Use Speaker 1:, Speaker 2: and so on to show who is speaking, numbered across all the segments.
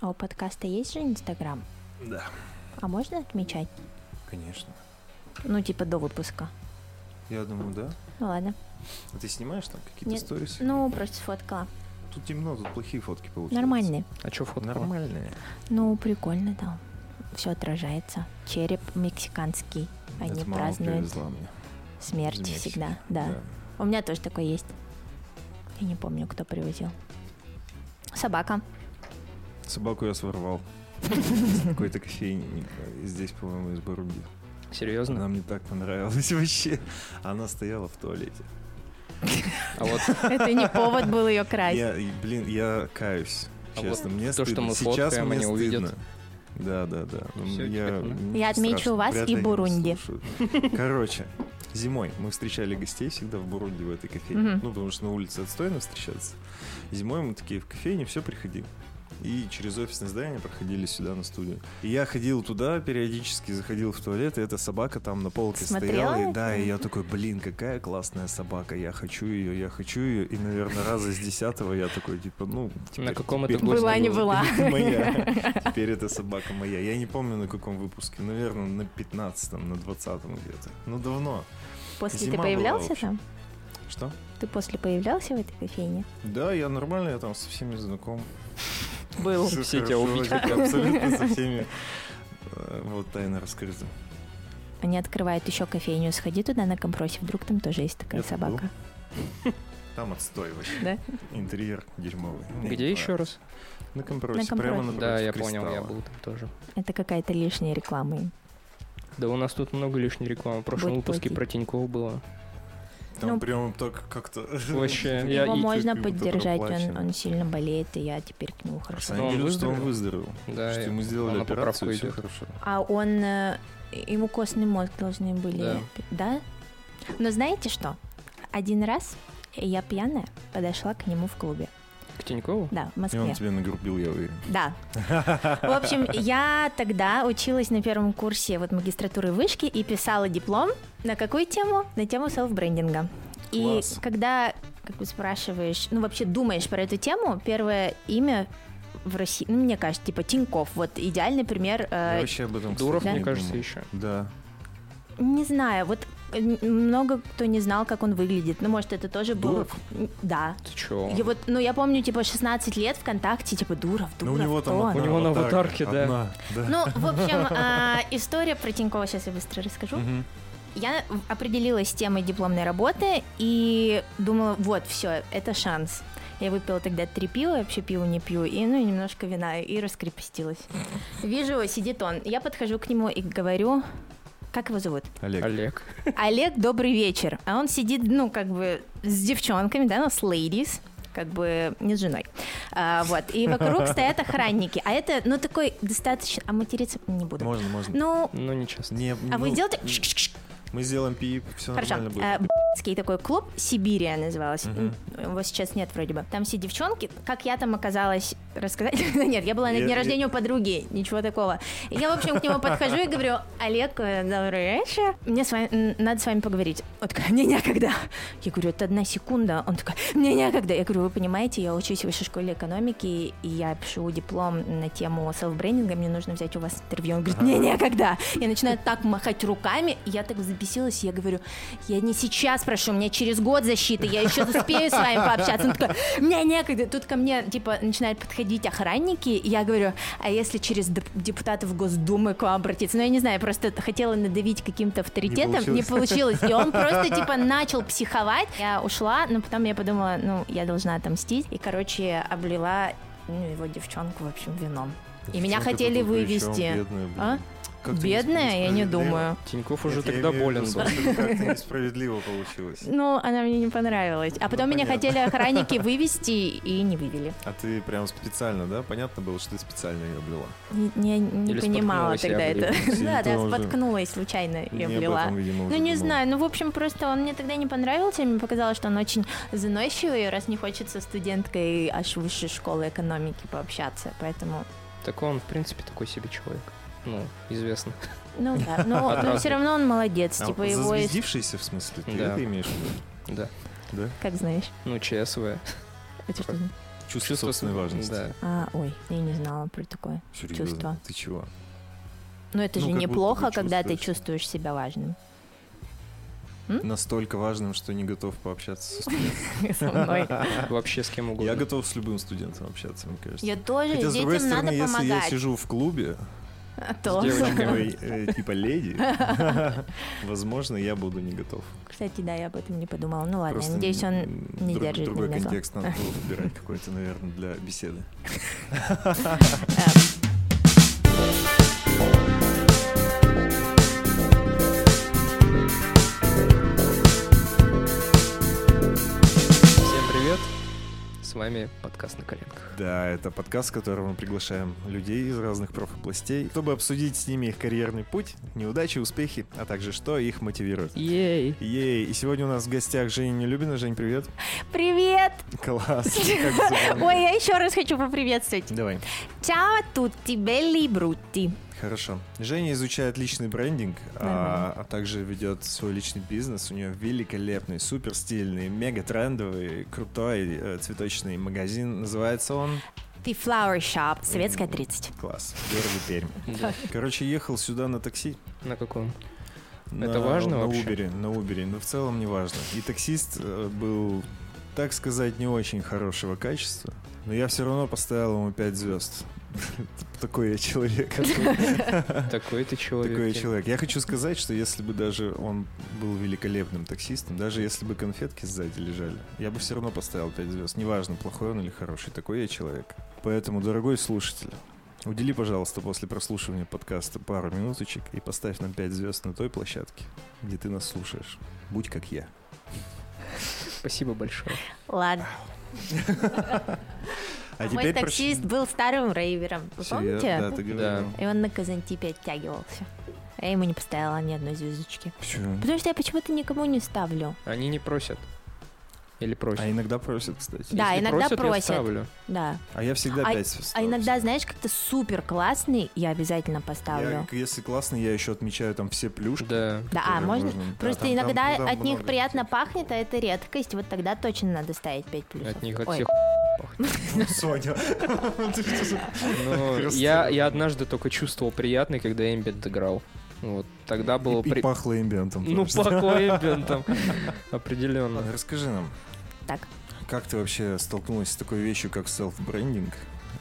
Speaker 1: А у подкаста есть же Инстаграм?
Speaker 2: Да,
Speaker 1: А можно отмечать?
Speaker 2: конечно.
Speaker 1: Ну, типа до выпуска.
Speaker 2: Я думаю, да.
Speaker 1: Ну ладно.
Speaker 2: А ты снимаешь там какие-то
Speaker 1: Нет.
Speaker 2: сторис?
Speaker 1: Ну, просто сфоткала.
Speaker 2: Тут темно, тут плохие фотки получаются.
Speaker 1: Нормальные.
Speaker 3: А что фото?
Speaker 2: Нормальные.
Speaker 1: Ну, прикольно там. Все отражается. Череп мексиканский. Они
Speaker 2: Это
Speaker 1: празднуют
Speaker 2: мне.
Speaker 1: смерть всегда. Да. У меня тоже такой есть. Я не помню, кто привозил. Собака.
Speaker 2: Собаку я своровал. Из какой-то кофейни. Здесь, по-моему, из Баруги.
Speaker 3: Серьезно?
Speaker 2: Она мне так понравилась вообще. Она стояла в туалете.
Speaker 3: А вот
Speaker 1: Это не повод был ее красть.
Speaker 2: Я, блин, я каюсь.
Speaker 3: А
Speaker 2: Честно,
Speaker 3: вот
Speaker 2: мне
Speaker 3: то, что
Speaker 2: стыдно.
Speaker 3: мы
Speaker 2: Сейчас
Speaker 3: фоткаем,
Speaker 2: мне
Speaker 3: они увидят.
Speaker 2: стыдно. Да, да, да. Я,
Speaker 1: Я отмечу
Speaker 2: страшно.
Speaker 1: вас
Speaker 2: Вряд
Speaker 1: и Бурунди.
Speaker 2: Короче, зимой мы встречали гостей всегда в Бурунди в этой кофейне. Ну, потому что на улице отстойно встречаться. Зимой мы такие в кофейне, все приходи. И через офисное здание проходили сюда на студию. И я ходил туда, периодически заходил в туалет, и эта собака там на полке
Speaker 1: Смотрела
Speaker 2: стояла. И, да, и я такой, блин, какая классная собака, я хочу ее, я хочу ее. И, наверное, раза с десятого я такой, типа, ну... теперь-
Speaker 3: каком это
Speaker 1: Была, не
Speaker 3: был?
Speaker 1: была.
Speaker 2: моя. Теперь эта собака моя. Я не помню на каком выпуске. Наверное, на 15-м, на 20-м где-то. Ну, давно.
Speaker 1: После
Speaker 2: Зима
Speaker 1: ты
Speaker 2: была,
Speaker 1: появлялся
Speaker 2: общем.
Speaker 1: там?
Speaker 2: Что?
Speaker 1: Ты после появлялся в этой кофейне?
Speaker 2: Да, я нормально, я там со всеми знаком.
Speaker 1: Был.
Speaker 3: Все тебя увидели.
Speaker 2: Абсолютно со всеми. Вот тайна раскрыта.
Speaker 1: Они открывают еще кофейню. Сходи туда на компросе, вдруг там тоже есть такая
Speaker 2: Я
Speaker 1: собака.
Speaker 2: Там отстой вообще.
Speaker 1: Да?
Speaker 2: Интерьер дерьмовый.
Speaker 3: Где еще раз?
Speaker 2: На компросе.
Speaker 1: На Компросе.
Speaker 2: Прямо напротив
Speaker 3: Да, я понял, я
Speaker 2: Кристалла.
Speaker 3: был там тоже.
Speaker 1: Это какая-то лишняя реклама.
Speaker 3: Да у нас тут много лишней рекламы. В прошлом
Speaker 1: Будет
Speaker 3: выпуске
Speaker 1: платить.
Speaker 3: про Тинькофф было.
Speaker 2: Там
Speaker 1: Ну,
Speaker 2: прям так как-то...
Speaker 3: Вообще, я
Speaker 1: Его
Speaker 3: и-
Speaker 1: можно поддержать, он, он сильно болеет, и я теперь к нему хорошо.
Speaker 2: самом
Speaker 3: Но он
Speaker 2: деле, что он
Speaker 3: выздоровел. Да,
Speaker 2: Что ему сделали операцию, все хорошо.
Speaker 1: А он... э, Ему костный мозг должны были...
Speaker 3: Да.
Speaker 1: Да? Но знаете что? Один раз я пьяная подошла к нему в клубе.
Speaker 3: К Тинькову?
Speaker 1: Да, в
Speaker 2: И
Speaker 1: Москве.
Speaker 2: он тебе нагрубил, я уверен.
Speaker 1: Да. В общем, я тогда училась на первом курсе вот магистратуры вышки и писала диплом. На какую тему? На тему селф-брендинга. И
Speaker 2: Класс.
Speaker 1: когда как бы спрашиваешь, ну вообще думаешь про эту тему, первое имя в России, ну мне кажется, типа Тиньков, вот идеальный пример. э,
Speaker 2: Я вообще об этом,
Speaker 3: Дуров,
Speaker 2: кстати,
Speaker 3: мне
Speaker 2: не
Speaker 3: кажется, еще.
Speaker 2: Да.
Speaker 1: не знаю, вот много кто не знал, как он выглядит. Ну, может, это тоже было...
Speaker 2: Дуров?
Speaker 1: М, Да.
Speaker 3: Ты чё?
Speaker 1: И вот, ну, я помню, типа, 16 лет ВКонтакте, типа, Дуров,
Speaker 2: Ну,
Speaker 1: Дуров,
Speaker 2: у него там одна
Speaker 3: У него на
Speaker 2: аватарка,
Speaker 3: аватарке, да.
Speaker 2: одна, да.
Speaker 1: Ну, в общем, а, история про Тинькова сейчас я быстро расскажу. Я определилась с темой дипломной работы и думала, вот, все, это шанс. Я выпила тогда три пива, вообще пиво не пью, и ну, немножко вина, и раскрепостилась. Вижу, сидит он. Я подхожу к нему и говорю, как его зовут?
Speaker 2: Олег.
Speaker 3: Олег.
Speaker 1: Олег, добрый вечер. А он сидит, ну, как бы с девчонками, да, ну, с ladies, как бы не с женой. А, вот. И вокруг стоят охранники. А это, ну, такой достаточно... А материться не буду.
Speaker 2: Можно, можно.
Speaker 1: Ну,
Speaker 3: Ну, не часто.
Speaker 2: Не,
Speaker 1: а вы
Speaker 2: ну,
Speaker 1: сделаете...
Speaker 2: Мы сделаем пип, все
Speaker 1: Хорошо.
Speaker 2: нормально будет.
Speaker 1: Э, б***ский такой клуб Сибирия называлась. М, Его сейчас нет вроде бы. Там все девчонки. Как я там оказалась рассказать? Нет, я была на дне рождения у подруги. Ничего такого. Я, в общем, к нему подхожу и говорю, Олег, э, добрый вечер. Мне с вами, надо с вами поговорить. Он такой, мне некогда. Я говорю, это одна секунда. Он такой, мне некогда. Я говорю, вы понимаете, я учусь в высшей школе экономики, и я пишу диплом на тему селф-брендинга, мне нужно взять у вас интервью. Он говорит, мне некогда. Я начинаю так махать руками, и я так взбесилась, я говорю, я не сейчас прошу, у меня через год защиты, я еще успею с вами пообщаться. Он такой, мне некогда. Тут ко мне, типа, начинают подходить охранники, и я говорю, а если через деп- депутатов Госдумы к вам обратиться? Ну, я не знаю, просто хотела надавить каким-то авторитетом, не
Speaker 2: Не
Speaker 1: получилось. И он просто, типа, начал психовать. Я ушла, но потом я подумала, ну, я должна отомстить. И, короче, облила ну, его девчонку, в общем, вином. И меня
Speaker 2: Девчонка
Speaker 1: хотели
Speaker 2: тут причем,
Speaker 1: вывести. А? Бедная, я не думаю.
Speaker 3: Тиньков уже
Speaker 2: Нет, я
Speaker 3: тогда болен был.
Speaker 2: Как-то несправедливо получилось.
Speaker 1: Ну, она мне не понравилась. А потом меня
Speaker 2: Ну,
Speaker 1: хотели охранники вывести и не вывели.
Speaker 2: А ты прям специально, да? Понятно было, что ты специально ее облила.
Speaker 1: Не, не- понимала тогда это. Да, да, споткнулась случайно и облила. Ну, не знаю, ну, в общем, просто он мне тогда не понравился, мне показалось, что он очень заносчивый, раз не хочется студенткой аж высшей школы экономики пообщаться, поэтому,
Speaker 3: Так он, в принципе, такой себе человек. Ну, известно.
Speaker 1: ну да, но, но все равно он молодец,
Speaker 2: А,
Speaker 1: типа его,
Speaker 2: в смысле? Ты
Speaker 3: Да.
Speaker 2: это имеешь в виду?
Speaker 3: Да.
Speaker 2: Да?
Speaker 1: как знаешь,
Speaker 3: Ну, ЧСВ.
Speaker 1: это что?
Speaker 2: Чувство собственной важности.
Speaker 3: Да.
Speaker 1: А, ой, я не знала про такое.
Speaker 2: Серьезно?
Speaker 1: Чувство.
Speaker 2: Ты чего?
Speaker 1: Но это
Speaker 2: Ну,
Speaker 1: же неплохо, когда ты
Speaker 2: чувствуешь.
Speaker 1: себя важным.
Speaker 2: Настолько важным, что не готов пообщаться со студентом.
Speaker 1: Со мной.
Speaker 3: Вообще с кем угодно.
Speaker 2: Я готов с любым студентом общаться, мне кажется.
Speaker 1: Я тоже,
Speaker 2: Хотя, с другой стороны, если я сижу в клубе.
Speaker 3: С девочками.
Speaker 2: ой, э, типа леди, возможно, я буду не готов.
Speaker 1: Кстати, да, я об этом не подумала. Ну ладно,
Speaker 2: Просто
Speaker 1: надеюсь, он не
Speaker 2: друг-
Speaker 1: держит
Speaker 2: Другой контекст надо было выбирать какой-то, наверное, для беседы.
Speaker 3: вами подкаст на коленках.
Speaker 2: Да, это подкаст, в котором мы приглашаем людей из разных профобластей, чтобы обсудить с ними их карьерный путь, неудачи, успехи, а также что их мотивирует.
Speaker 3: Ей!
Speaker 2: Ей, и сегодня у нас в гостях Женя Нелюбина. Жень, привет.
Speaker 1: Привет!
Speaker 2: Класс.
Speaker 1: Ой, я еще раз хочу поприветствовать.
Speaker 2: Давай.
Speaker 1: Ciao a tutti, belli brutti.
Speaker 2: Хорошо. Женя изучает личный брендинг, а, а также ведет свой личный бизнес. У нее великолепный, супер стильный, мега трендовый, крутой э, цветочный магазин. Называется он
Speaker 1: The Flower Shop, Советская 30.
Speaker 2: класс. в городе Пермь. Короче, ехал сюда на такси.
Speaker 3: На каком?
Speaker 2: На-
Speaker 3: Это важно
Speaker 2: на
Speaker 3: вообще?
Speaker 2: Убере, на Убере, но в целом не важно. И таксист э, был, так сказать, не очень хорошего качества, но я все равно поставил ему 5 звезд. Такой я человек.
Speaker 3: Такой ты человек.
Speaker 2: Такой я человек. Я хочу сказать, что если бы даже он был великолепным таксистом, даже если бы конфетки сзади лежали, я бы все равно поставил 5 звезд. Неважно, плохой он или хороший. Такой я человек. Поэтому, дорогой слушатель, удели, пожалуйста, после прослушивания подкаста пару минуточек и поставь нам 5 звезд на той площадке, где ты нас слушаешь. Будь как я.
Speaker 3: Спасибо большое.
Speaker 1: Ладно.
Speaker 2: А
Speaker 1: Мой таксист был старым рейвером. Вы помните?
Speaker 2: Да, ты говорил.
Speaker 1: И он на Казантипе оттягивался. А я ему не поставила ни одной звездочки.
Speaker 2: Почему?
Speaker 1: Потому что я почему-то никому не ставлю.
Speaker 3: Они не просят. Или просят.
Speaker 2: А иногда просят, кстати.
Speaker 1: Да,
Speaker 3: Если
Speaker 1: иногда
Speaker 3: просят,
Speaker 1: просят.
Speaker 3: Я ставлю.
Speaker 1: Да.
Speaker 2: А я всегда
Speaker 1: А-
Speaker 2: 5 звезд
Speaker 1: А
Speaker 2: ставлю.
Speaker 1: иногда, знаешь, как-то супер классный, я обязательно поставлю.
Speaker 2: Я, если классно, я еще отмечаю там все плюшки.
Speaker 3: Да.
Speaker 1: Да, а можно?
Speaker 2: Да,
Speaker 1: Просто
Speaker 2: там-
Speaker 1: иногда
Speaker 2: там- там
Speaker 1: от них приятно пахнет, а это редкость. Вот тогда точно надо ставить 5 плюсов.
Speaker 3: От них от
Speaker 1: Ой,
Speaker 3: всех
Speaker 2: Соня.
Speaker 3: Ну, я, я однажды только чувствовал приятный, когда Эмбит играл. Вот. Тогда было...
Speaker 2: И, и
Speaker 3: при-
Speaker 2: пахло эмбиентом.
Speaker 3: Ну, пахло Эмбиентом. Определенно.
Speaker 2: Ладно, Расскажи нам,
Speaker 1: Так.
Speaker 2: как ты вообще столкнулась с такой вещью, как селф-брендинг,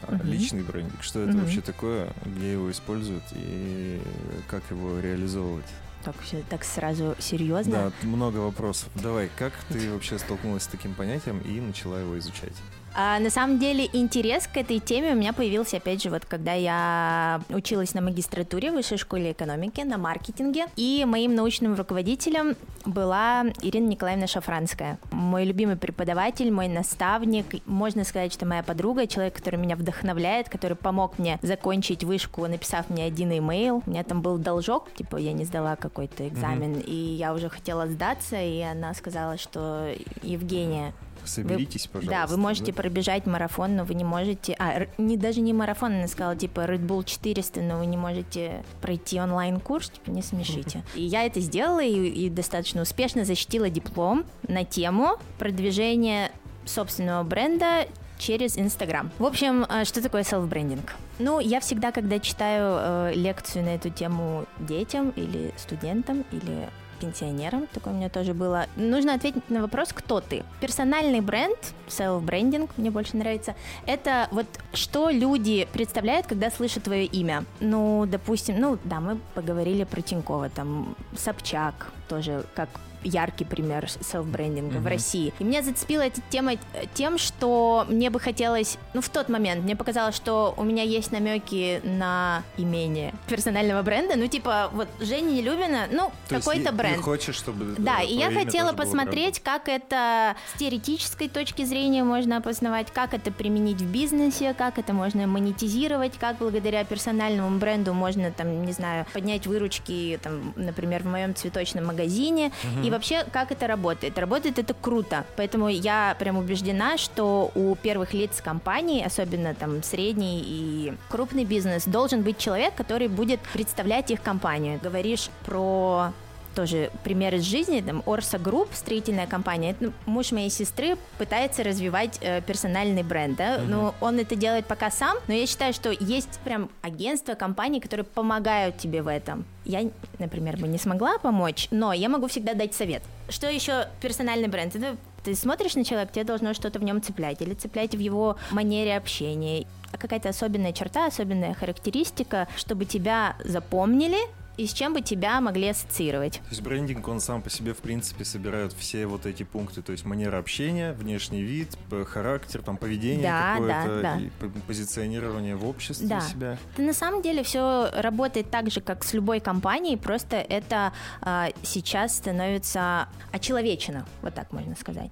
Speaker 2: а, личный брендинг? Что это вообще такое, где его используют и как его реализовывать?
Speaker 1: Так, все так сразу серьезно.
Speaker 2: Да, много вопросов. Давай, как ты вообще столкнулась с таким понятием и начала его изучать?
Speaker 1: А, на самом деле интерес к этой теме у меня появился, опять же, вот когда я училась на магистратуре в Высшей школе экономики на маркетинге, и моим научным руководителем была Ирина Николаевна Шафранская. Мой любимый преподаватель, мой наставник, можно сказать, что моя подруга, человек, который меня вдохновляет, который помог мне закончить вышку, написав мне один имейл. У меня там был должок, типа я не сдала какой-то экзамен, и я уже хотела сдаться, и она сказала, что Евгения,
Speaker 2: Соберитесь, пожалуйста.
Speaker 1: да, вы можете пробежать марафон, но вы не можете... А, не, даже не марафон, она сказала, типа, Red Bull 400, но вы не можете пройти онлайн-курс, типа, не смешите. И я это сделала и, и достаточно успешно защитила диплом на тему продвижения собственного бренда через Инстаграм. В общем, э, что такое селф-брендинг? Ну, я всегда, когда читаю э, лекцию на эту тему детям или студентам, или пенсионерам, такое у меня тоже было, нужно ответить на вопрос, кто ты. Персональный бренд, self-брендинг, мне больше нравится, это вот что люди представляют, когда слышат твое имя. Ну, допустим, ну, да, мы поговорили про Тинькова, там, Собчак, тоже как яркий пример селф-брендинга в
Speaker 2: Мгм.
Speaker 1: России. И меня зацепила эта тема тем, что мне бы хотелось, ну, в тот момент мне показалось, что у меня есть намеки на имение персонального бренда, ну, типа, вот Женя Нелюбина, ну, какой-то бренд.
Speaker 2: Ты хочешь, чтобы...
Speaker 1: Да, и я хотела посмотреть, как это с теоретической точки зрения можно опознавать, как это применить в бизнесе, как это можно монетизировать, как благодаря персональному бренду можно, там, не знаю, поднять выручки, там, например, в моем цветочном магазине, и вообще, как это работает. Работает это круто, поэтому я прям убеждена, что у первых лиц компании, особенно там средний и крупный бизнес, должен быть человек, который будет представлять их компанию. Говоришь про тоже пример из жизни, там, Орса Групп, строительная компания, это муж моей сестры пытается развивать э, персональный бренд, да,
Speaker 2: Мгм.
Speaker 1: но он это делает пока сам, но я считаю, что есть прям агентства, компании, которые помогают тебе в этом. Я, например, бы не смогла помочь, но я могу всегда дать совет. Что еще персональный бренд? Это ты смотришь на человека, тебе должно что-то в нем цеплять, или цеплять в его манере общения, какая-то особенная черта, особенная характеристика, чтобы тебя запомнили и с чем бы тебя могли ассоциировать.
Speaker 2: То есть брендинг, он сам по себе, в принципе, собирает все вот эти пункты, то есть манера общения, внешний вид, характер, там, поведение
Speaker 1: Да,
Speaker 2: какое-то,
Speaker 1: да, да.
Speaker 2: позиционирование в обществе
Speaker 1: Да.
Speaker 2: себя.
Speaker 1: Это на самом деле все работает так же, как с любой компанией, просто это а, сейчас становится очеловечено, вот так можно сказать.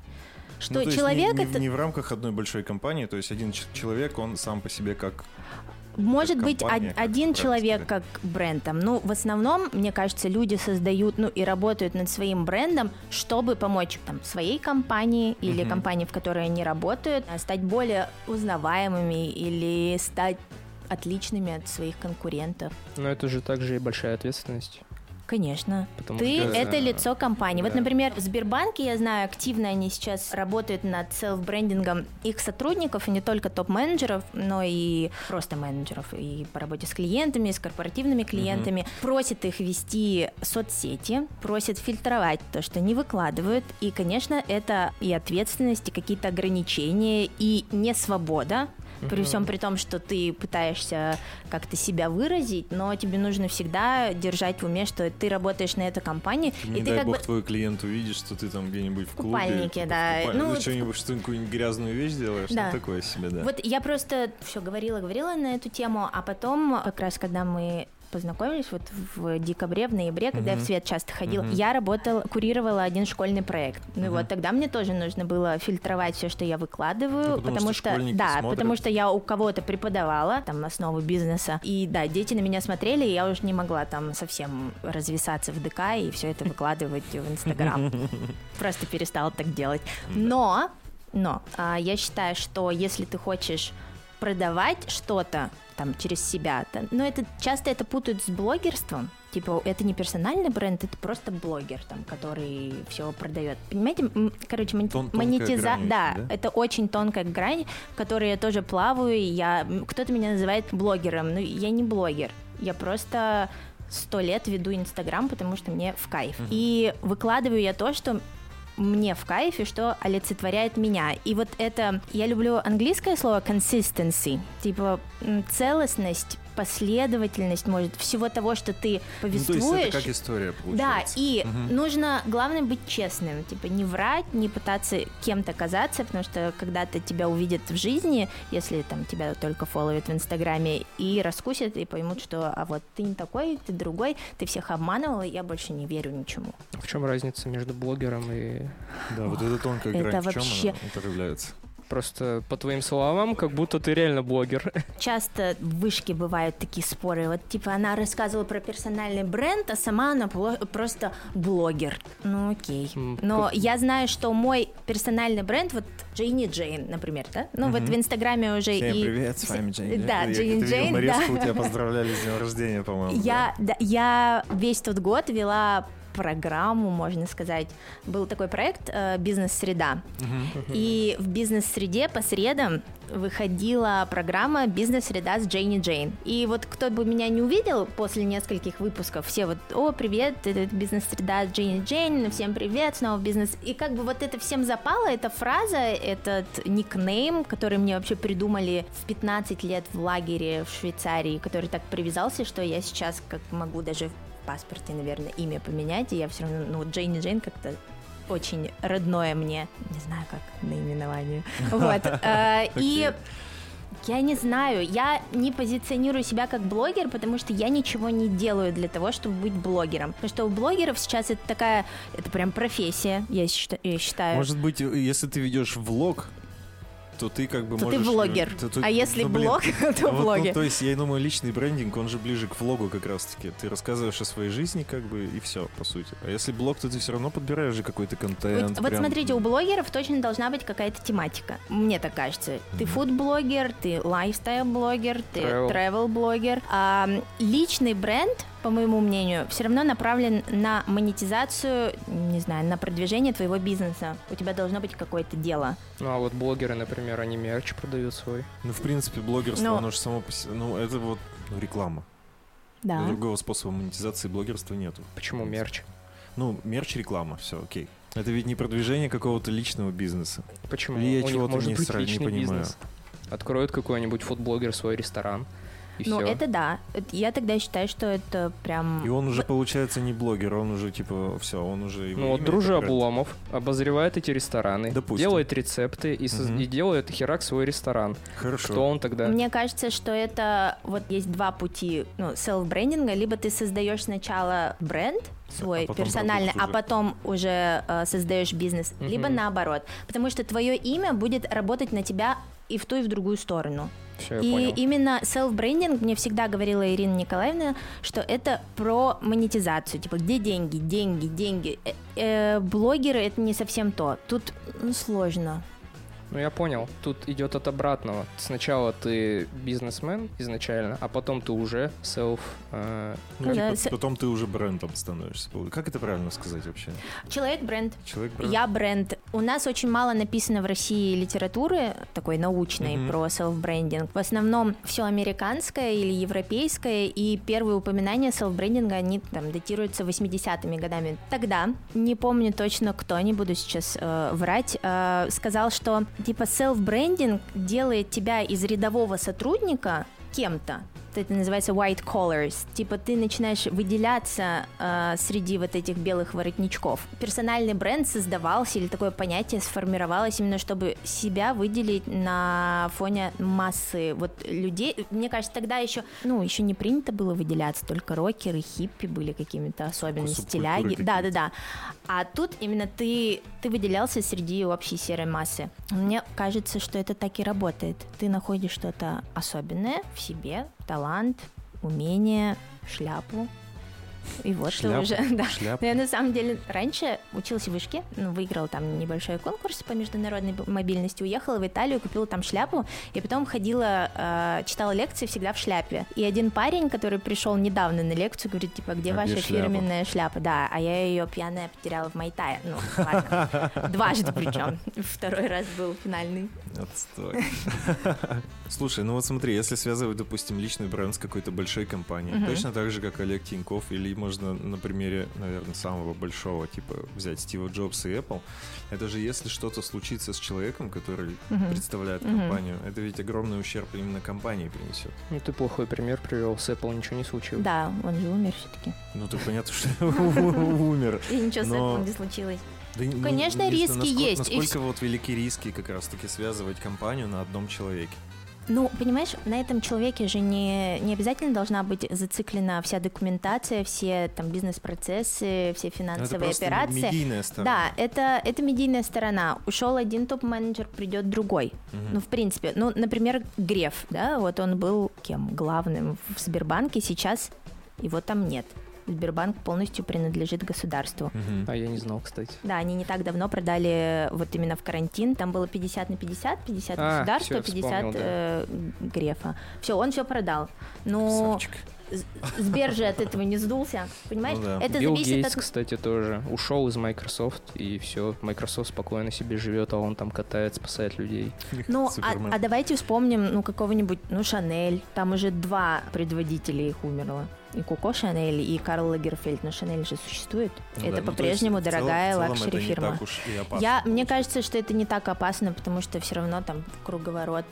Speaker 1: Что
Speaker 2: Ну,
Speaker 1: человек
Speaker 2: не, не
Speaker 1: это
Speaker 2: не в рамках одной большой компании, то есть один человек, он сам по себе как...
Speaker 1: Может
Speaker 2: как
Speaker 1: быть
Speaker 2: компания,
Speaker 1: один
Speaker 2: бренд,
Speaker 1: человек
Speaker 2: да.
Speaker 1: как бренд там. Ну, в основном, мне кажется, люди создают, ну, и работают над своим брендом, чтобы помочь там своей компании или
Speaker 2: Мгм.
Speaker 1: компании, в которой они работают, а, стать более узнаваемыми или стать отличными от своих конкурентов.
Speaker 3: Но это же также и большая ответственность.
Speaker 1: Конечно.
Speaker 3: Потому
Speaker 1: Ты
Speaker 3: что-
Speaker 1: это лицо компании. Вот,
Speaker 2: Да.
Speaker 1: например, в Сбербанке, я знаю, активно они сейчас работают над селф-брендингом их сотрудников, и не только топ-менеджеров, но и просто менеджеров, и по работе с клиентами, с корпоративными клиентами. Просят их вести соцсети, просят фильтровать то, что не выкладывают. И, конечно, это и ответственность, и какие-то ограничения, и не свобода, при всем при том, что ты пытаешься как-то себя выразить, но тебе нужно всегда держать в уме, что ты работаешь на эту компанию,
Speaker 2: Не
Speaker 1: и ты
Speaker 2: дай
Speaker 1: как
Speaker 2: бог
Speaker 1: бы
Speaker 2: твой клиент увидит, что ты там где-нибудь в клубе.
Speaker 1: купальнике,
Speaker 2: типа, в
Speaker 1: да.
Speaker 2: купальнике,
Speaker 1: Ну,
Speaker 2: Ну, что-нибудь, что какую-нибудь грязную вещь делаешь,
Speaker 1: Да.
Speaker 2: ну, такое себе, да.
Speaker 1: Вот я просто все говорила, говорила на эту тему, а потом, как раз когда мы познакомились вот в декабре, в ноябре, когда я в свет часто ходила,
Speaker 2: Мгм.
Speaker 1: я работала, курировала один школьный проект. Ну и
Speaker 2: Мгм.
Speaker 1: вот тогда мне тоже нужно было фильтровать все, что я выкладываю,
Speaker 2: Ну, потому что школьники
Speaker 1: да,
Speaker 2: смотрят.
Speaker 1: потому что я у кого-то преподавала там основы бизнеса, и да, дети на меня смотрели, и я уже не могла там совсем развисаться в ДК и все это выкладывать в Инстаграм. Просто перестала так делать. Но, но а, я считаю, что если ты хочешь продавать что-то там через себя, но это часто это путают с блогерством. Типа, это не персональный бренд, это просто блогер, там, который все продает. Понимаете, короче, мон-
Speaker 2: Тон- тонкая
Speaker 1: монетиза...
Speaker 2: грань
Speaker 1: Да,
Speaker 2: да?
Speaker 1: это очень тонкая грань, в которой я тоже плаваю, я... Кто-то меня называет блогером, но я не блогер. Я просто сто лет веду Инстаграм, потому что мне в кайф. И выкладываю я то, что мне в кайфе, что олицетворяет меня. И вот это, я люблю английское слово consistency, типа целостность, последовательность, может, всего того, что ты
Speaker 2: Ну, то есть
Speaker 1: повествуешь.
Speaker 2: это как история
Speaker 1: Да,
Speaker 2: получается.
Speaker 1: и
Speaker 2: Мгм.
Speaker 1: нужно, главное, быть честным, типа не врать, не пытаться кем-то казаться, потому что когда-то тебя увидят в жизни, если там тебя только фолловят в Инстаграме, и раскусят, и поймут, что а вот ты не такой, ты другой, ты всех обманывал, и я больше не верю ничему.
Speaker 3: В чем разница между блогером и
Speaker 2: Да, вот эта тонкая
Speaker 1: Это
Speaker 2: грань, в чем
Speaker 1: вообще-
Speaker 2: она проявляется?
Speaker 3: Просто по твоим словам, как будто ты реально блогер?
Speaker 1: Часто в вышке бывают такие споры. Вот, типа, она рассказывала про персональный бренд, а сама она просто блогер. Ну, окей. Но
Speaker 3: как-
Speaker 1: я знаю, что мой персональный бренд, вот Джейни Джейн, например, да? Ну, вот
Speaker 2: Мгм.
Speaker 1: в Инстаграме уже
Speaker 2: Всем
Speaker 1: и...
Speaker 2: привет, с вами Джейн.
Speaker 1: Да, Джейн Джейн,
Speaker 2: нарезку,
Speaker 1: да.
Speaker 2: тебя поздравляли с днем рождения, по-моему.
Speaker 1: Я, да, я весь тот год вела программу, можно сказать. Был такой проект э, «Бизнес-среда». И в бизнес-среде по средам выходила программа «Бизнес-среда с Джейни Джейн». И вот кто бы меня не увидел после нескольких выпусков, все вот «О, привет, это «Бизнес-среда с Джейни Джейн», всем привет, снова бизнес». И как бы вот это всем запало, эта фраза, этот никнейм, который мне вообще придумали в 15 лет в лагере в Швейцарии, который так привязался, что я сейчас как могу даже паспорте, наверное, имя поменять, и я все равно, ну, Джейни Джейн как-то очень родное мне, не знаю, как наименование. Вот. э, И я не знаю, я не позиционирую себя как блогер, потому что я ничего не делаю для того, чтобы быть блогером. Потому что у блогеров сейчас это такая, это прям профессия, я счита- я считаю.
Speaker 2: Может быть, если ты ведешь влог, то ты как бы
Speaker 1: То ты
Speaker 2: можешь...
Speaker 1: блогер.
Speaker 2: то- то-
Speaker 1: А если
Speaker 2: ну, блин,
Speaker 1: блог, то
Speaker 2: вот, ну,
Speaker 1: блогер.
Speaker 2: то есть, я думаю, личный брендинг, он же ближе к влогу как раз-таки. Ты рассказываешь о своей жизни, как бы, и все, по сути. А если блог, то ты все равно подбираешь же какой-то контент.
Speaker 1: Вот, вот
Speaker 2: прям-
Speaker 1: смотрите, у блогеров точно должна быть какая-то тематика. Мне так кажется. Ты фуд-блогер, ты лайфстайл-блогер, ты
Speaker 3: Travel.
Speaker 1: travel-блогер. А личный бренд по моему мнению, все равно направлен на монетизацию, не знаю, на продвижение твоего бизнеса. У тебя должно быть какое-то дело.
Speaker 3: Ну а вот блогеры, например, они мерч продают свой.
Speaker 2: Ну, в принципе, блогерство,
Speaker 1: Ну.
Speaker 2: оно же само по себе... Ну, это вот ну, реклама.
Speaker 1: Да.
Speaker 2: Другого способа монетизации блогерства нету.
Speaker 3: Почему мерч?
Speaker 2: Ну, мерч реклама, все, окей. Это ведь не продвижение какого-то личного бизнеса.
Speaker 3: Почему?
Speaker 2: Или я чего-то не сра- не понимаю.
Speaker 3: бизнес. Откроет какой-нибудь фудблогер свой ресторан. И
Speaker 1: Ну,
Speaker 3: все.
Speaker 1: это да. Я тогда считаю, что это прям...
Speaker 2: И он уже, получается, не блогер, он уже, типа, все, он уже... его
Speaker 3: Ну вот
Speaker 2: бренд.
Speaker 3: Обломов обозревает эти ррестораны,
Speaker 2: Допустим.
Speaker 3: делает рецепты и,
Speaker 2: Мгм.
Speaker 3: и делает херак свой ресторан.
Speaker 2: Хорошо.
Speaker 3: Кто он тогда?
Speaker 1: Мне кажется, что это вот есть два пути ну, селф-брендинга. Либо ты создаешь сначала бренд свой
Speaker 2: А потом
Speaker 1: персональный, а потом уже э, создаешь бизнес,
Speaker 3: Мгм.
Speaker 1: либо наоборот. Потому что твое имя будет работать на тебя и в ту, и в другую сторону.
Speaker 3: Все,
Speaker 1: и
Speaker 3: понял.
Speaker 1: именно self-брендинг, мне всегда говорила Ирина Николаевна, что это про монетизацию. Типа, где деньги, деньги, деньги. Э, э, блогеры это не совсем то. Тут ну, сложно.
Speaker 3: Ну я понял. Тут идет от обратного. Сначала ты бизнесмен изначально, а потом ты уже селф. э,
Speaker 2: Ну,
Speaker 1: Ну
Speaker 2: типа,
Speaker 1: да, с-
Speaker 2: потом ты уже брендом становишься. Как это правильно сказать вообще?
Speaker 1: Человек-бренд.
Speaker 2: Человек бренд?
Speaker 1: Я бренд. У нас очень мало написано в России литературы такой научной
Speaker 2: Мгм.
Speaker 1: про селф-брендинг. В основном все американское или европейское, и первые упоминания селф-брендинга, они там датируются 80-ми годами. Тогда, не помню точно кто, не буду сейчас э, врать, э, сказал, что типа селф-брендинг делает тебя из рядового сотрудника кем-то. Это называется white collars. Типа ты начинаешь выделяться э, среди вот этих белых воротничков. Персональный бренд создавался или такое понятие сформировалось именно чтобы себя выделить на фоне массы вот людей. Мне кажется, тогда еще, ну, еще не принято было выделяться, только рокеры, хиппи были какими-то особенными, стиляги. Да, да, да. А тут именно ты, ты выделялся среди общей серой массы. Мне кажется, что это так и работает. Ты находишь что-то особенное в себе, талант, умение, шляпу. И вот
Speaker 2: Шляпу?
Speaker 1: уже, да.
Speaker 2: Шляпа.
Speaker 1: Но я на самом деле раньше училась в вышке, ну, выиграла там небольшой конкурс по международной мобильности, уехала в Италию, купила там шляпу, и потом ходила, э, читала лекции всегда в шляпе. И один парень, который пришел недавно на лекцию, говорит, типа, где
Speaker 2: А
Speaker 1: ваша
Speaker 2: где шляпа?
Speaker 1: фирменная шляпа? Да, а я ее пьяная потеряла в Майтае. Ну, ладно. Дважды причем. Второй раз был финальный.
Speaker 2: Отстой. Слушай, ну вот смотри, если связывать, допустим, личный бренд с какой-то большой компанией,
Speaker 1: Мгм.
Speaker 2: точно так же, как Олег Тиньков, или можно на примере, наверное, самого большого, типа взять Стива Джобса и Apple, это же если что-то случится с человеком, который
Speaker 1: Мгм.
Speaker 2: представляет
Speaker 1: Мгм.
Speaker 2: компанию, это ведь огромный ущерб именно компании принесет.
Speaker 3: Ну ты плохой пример привел. С Apple ничего не случилось.
Speaker 1: Да, он же умер все-таки.
Speaker 2: Ну, так понятно, что умер.
Speaker 1: И ничего с этим не случилось.
Speaker 2: Да, ну,
Speaker 1: Конечно,
Speaker 2: не знаю,
Speaker 1: риски
Speaker 2: насколько-
Speaker 1: есть, и
Speaker 2: Насколько вот велики риски как раз-таки связывать компанию на одном человеке?
Speaker 1: Ну, понимаешь, на этом человеке же не, не обязательно должна быть зациклена вся документация, все там бизнес-процессы, все
Speaker 2: Ну, Это
Speaker 1: финансовые
Speaker 2: просто
Speaker 1: операции.
Speaker 2: медийная сторона.
Speaker 1: Да, это, это медийная сторона. Ушел один топ-менеджер, придет другой.
Speaker 2: Мгм.
Speaker 1: Ну, в принципе, ну, например, Греф, да, вот он был кем? Главным в Сбербанке, сейчас его там нет. Сбербанк полностью принадлежит государству.
Speaker 2: Мгм.
Speaker 3: А я не знал, кстати.
Speaker 1: Да, они не так давно продали вот именно в карантин. Там было 50 на 50, 50
Speaker 3: А,
Speaker 1: государства,
Speaker 3: всё,
Speaker 1: 50
Speaker 3: вспомнил, да.
Speaker 1: э, Грефа. Все, он все продал. Но
Speaker 2: Красавчик.
Speaker 1: Сбер же от этого не сдулся, понимаешь?
Speaker 2: Ну да.
Speaker 1: Это
Speaker 3: Билл
Speaker 1: зависит
Speaker 3: Гейтс,
Speaker 1: от...
Speaker 3: кстати, тоже ушел из Microsoft, и все, Microsoft спокойно себе живет, а он там катает, спасает людей.
Speaker 1: Ну, а, а давайте вспомним, ну, какого-нибудь, ну, Шанель. Там уже два предводителя их умерло. И Коко Шанель, и Карл Лагерфельд. Но Шанель же существует.
Speaker 2: Ну
Speaker 1: это
Speaker 2: да, ну,
Speaker 1: по-прежнему
Speaker 2: цел-
Speaker 1: дорогая
Speaker 2: в целом luxury
Speaker 1: фирма.
Speaker 2: так уж и опасно.
Speaker 1: Я, мне кажется, что это не так опасно, потому что все равно там круговорот